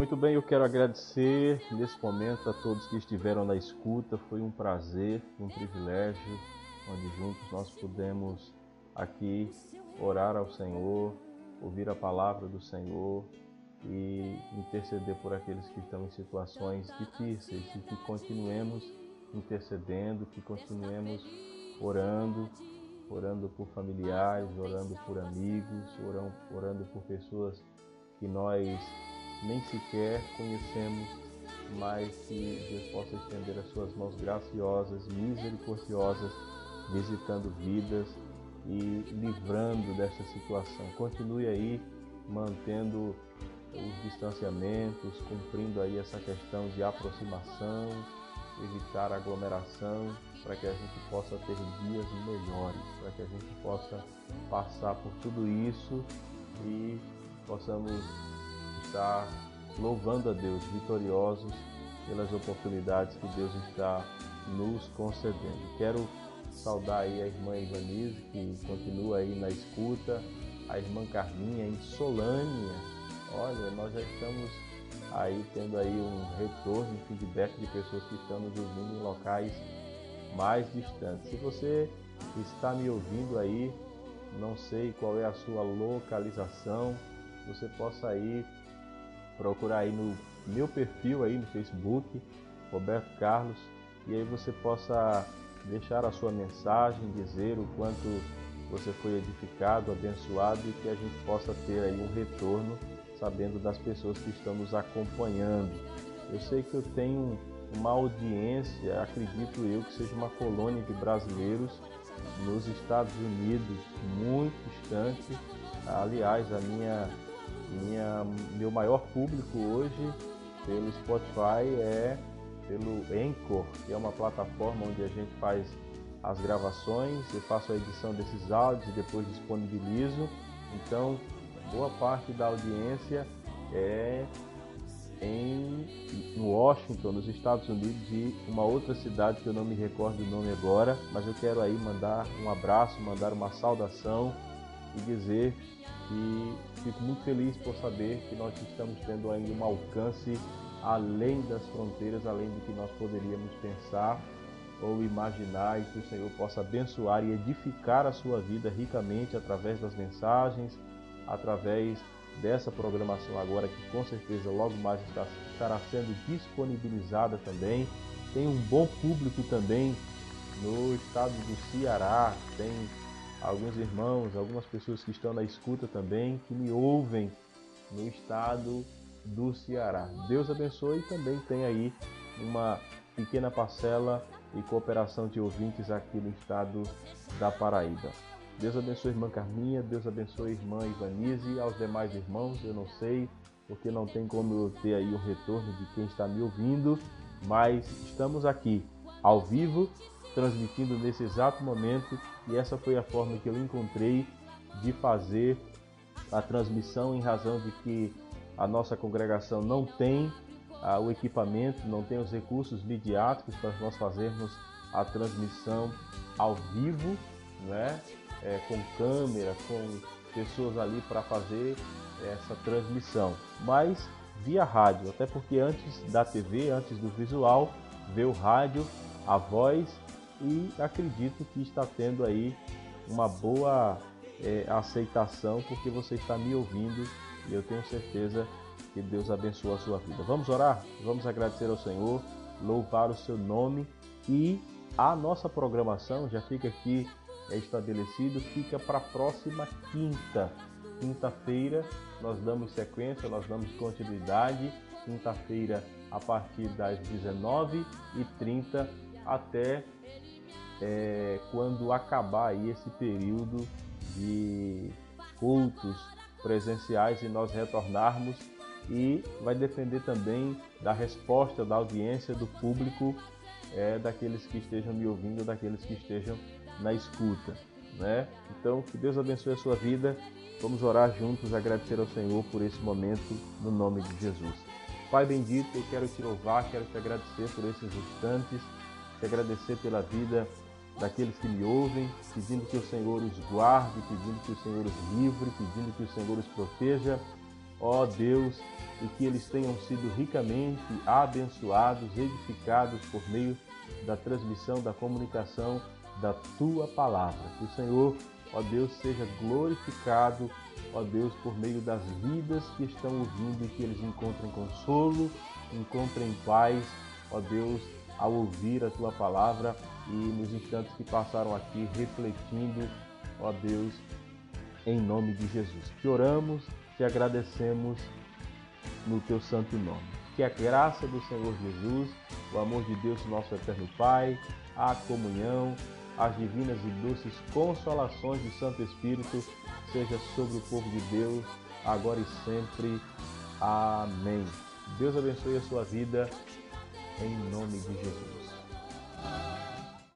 Muito bem, eu quero agradecer nesse momento a todos que estiveram na escuta. Foi um prazer, um privilégio, onde juntos nós pudemos aqui orar ao Senhor, ouvir a palavra do Senhor e interceder por aqueles que estão em situações difíceis e que continuemos intercedendo, que continuemos orando, orando por familiares, orando por amigos, orando, orando por pessoas que nós nem sequer conhecemos, mas que Deus possa estender as suas mãos graciosas, misericordiosas, visitando vidas e livrando dessa situação. Continue aí mantendo os distanciamentos, cumprindo aí essa questão de aproximação, evitar aglomeração, para que a gente possa ter dias melhores, para que a gente possa passar por tudo isso e possamos estar louvando a Deus, vitoriosos pelas oportunidades que Deus está nos concedendo. Quero saudar aí a irmã Ivanise, que continua aí na escuta, a irmã Carminha em Solânia. Olha, nós já estamos aí tendo aí um retorno, um feedback de pessoas que estão nos ouvindo em locais mais distantes. Se você está me ouvindo aí, não sei qual é a sua localização, você possa ir procurar aí no meu perfil aí no Facebook, Roberto Carlos, e aí você possa deixar a sua mensagem, dizer o quanto você foi edificado, abençoado e que a gente possa ter aí um retorno sabendo das pessoas que estão nos acompanhando. Eu sei que eu tenho uma audiência, acredito eu, que seja uma colônia de brasileiros nos Estados Unidos, muito distante. Aliás, a minha, minha, meu maior público hoje pelo Spotify é pelo Anchor, que é uma plataforma onde a gente faz as gravações, eu faço a edição desses áudios e depois disponibilizo. Então, boa parte da audiência é em Washington, nos Estados Unidos, e uma outra cidade que eu não me recordo o nome agora, mas eu quero aí mandar um abraço, mandar uma saudação e dizer que fico muito feliz por saber que nós estamos tendo ainda um alcance além das fronteiras, além do que nós poderíamos pensar ou imaginar, e que o Senhor possa abençoar e edificar a sua vida ricamente através das mensagens, através dessa programação agora, que com certeza logo mais estará sendo disponibilizada também. Tem um bom público também no estado do Ceará, tem alguns irmãos, algumas pessoas que estão na escuta também, que me ouvem no estado do Ceará. Deus abençoe e também tem aí uma pequena parcela e cooperação de ouvintes aqui no estado da Paraíba. Deus abençoe a irmã Carminha, Deus abençoe a irmã Ivanise aos demais irmãos. Eu não sei, porque não tem como eu ter aí o retorno de quem está me ouvindo, mas estamos aqui ao vivo, transmitindo nesse exato momento e essa foi a forma que eu encontrei de fazer a transmissão em razão de que a nossa congregação não tem ah, o equipamento, não tem os recursos midiáticos para nós fazermos a transmissão ao vivo, né? É, com câmera, com pessoas ali para fazer essa transmissão, mas via rádio, até porque antes da TV, antes do visual, veio o rádio, a voz e acredito que está tendo aí uma boa é, aceitação porque você está me ouvindo e eu tenho certeza que Deus abençoe a sua vida. Vamos orar? Vamos agradecer ao Senhor, louvar o seu nome e a nossa programação já fica aqui é estabelecido, fica para a próxima quinta. Quinta-feira nós damos sequência, nós damos continuidade. Quinta-feira a partir das 19h30 até é, quando acabar aí esse período de cultos presenciais e nós retornarmos e vai depender também da resposta da audiência do público é, daqueles que estejam me ouvindo, daqueles que estejam na escuta, né? Então que Deus abençoe a sua vida. Vamos orar juntos, agradecer ao Senhor por esse momento no nome de Jesus. Pai bendito, eu quero te louvar, quero te agradecer por esses instantes, te agradecer pela vida daqueles que me ouvem, pedindo que o Senhor os guarde, pedindo que o Senhor os livre, pedindo que o Senhor os proteja ó Deus, e que eles tenham sido ricamente abençoados, edificados por meio da transmissão, da comunicação da tua palavra. Que o Senhor, ó Deus, seja glorificado, ó Deus, por meio das vidas que estão ouvindo e que eles encontrem consolo, encontrem paz, ó Deus, ao ouvir a tua palavra e nos instantes que passaram aqui refletindo, ó Deus, em nome de Jesus. Te oramos, te agradecemos no teu santo nome. Que a graça do Senhor Jesus, o amor de Deus, nosso eterno Pai, a comunhão, as divinas e doces consolações do Santo Espírito seja sobre o povo de Deus, agora e sempre. Amém. Deus abençoe a sua vida, em nome de Jesus.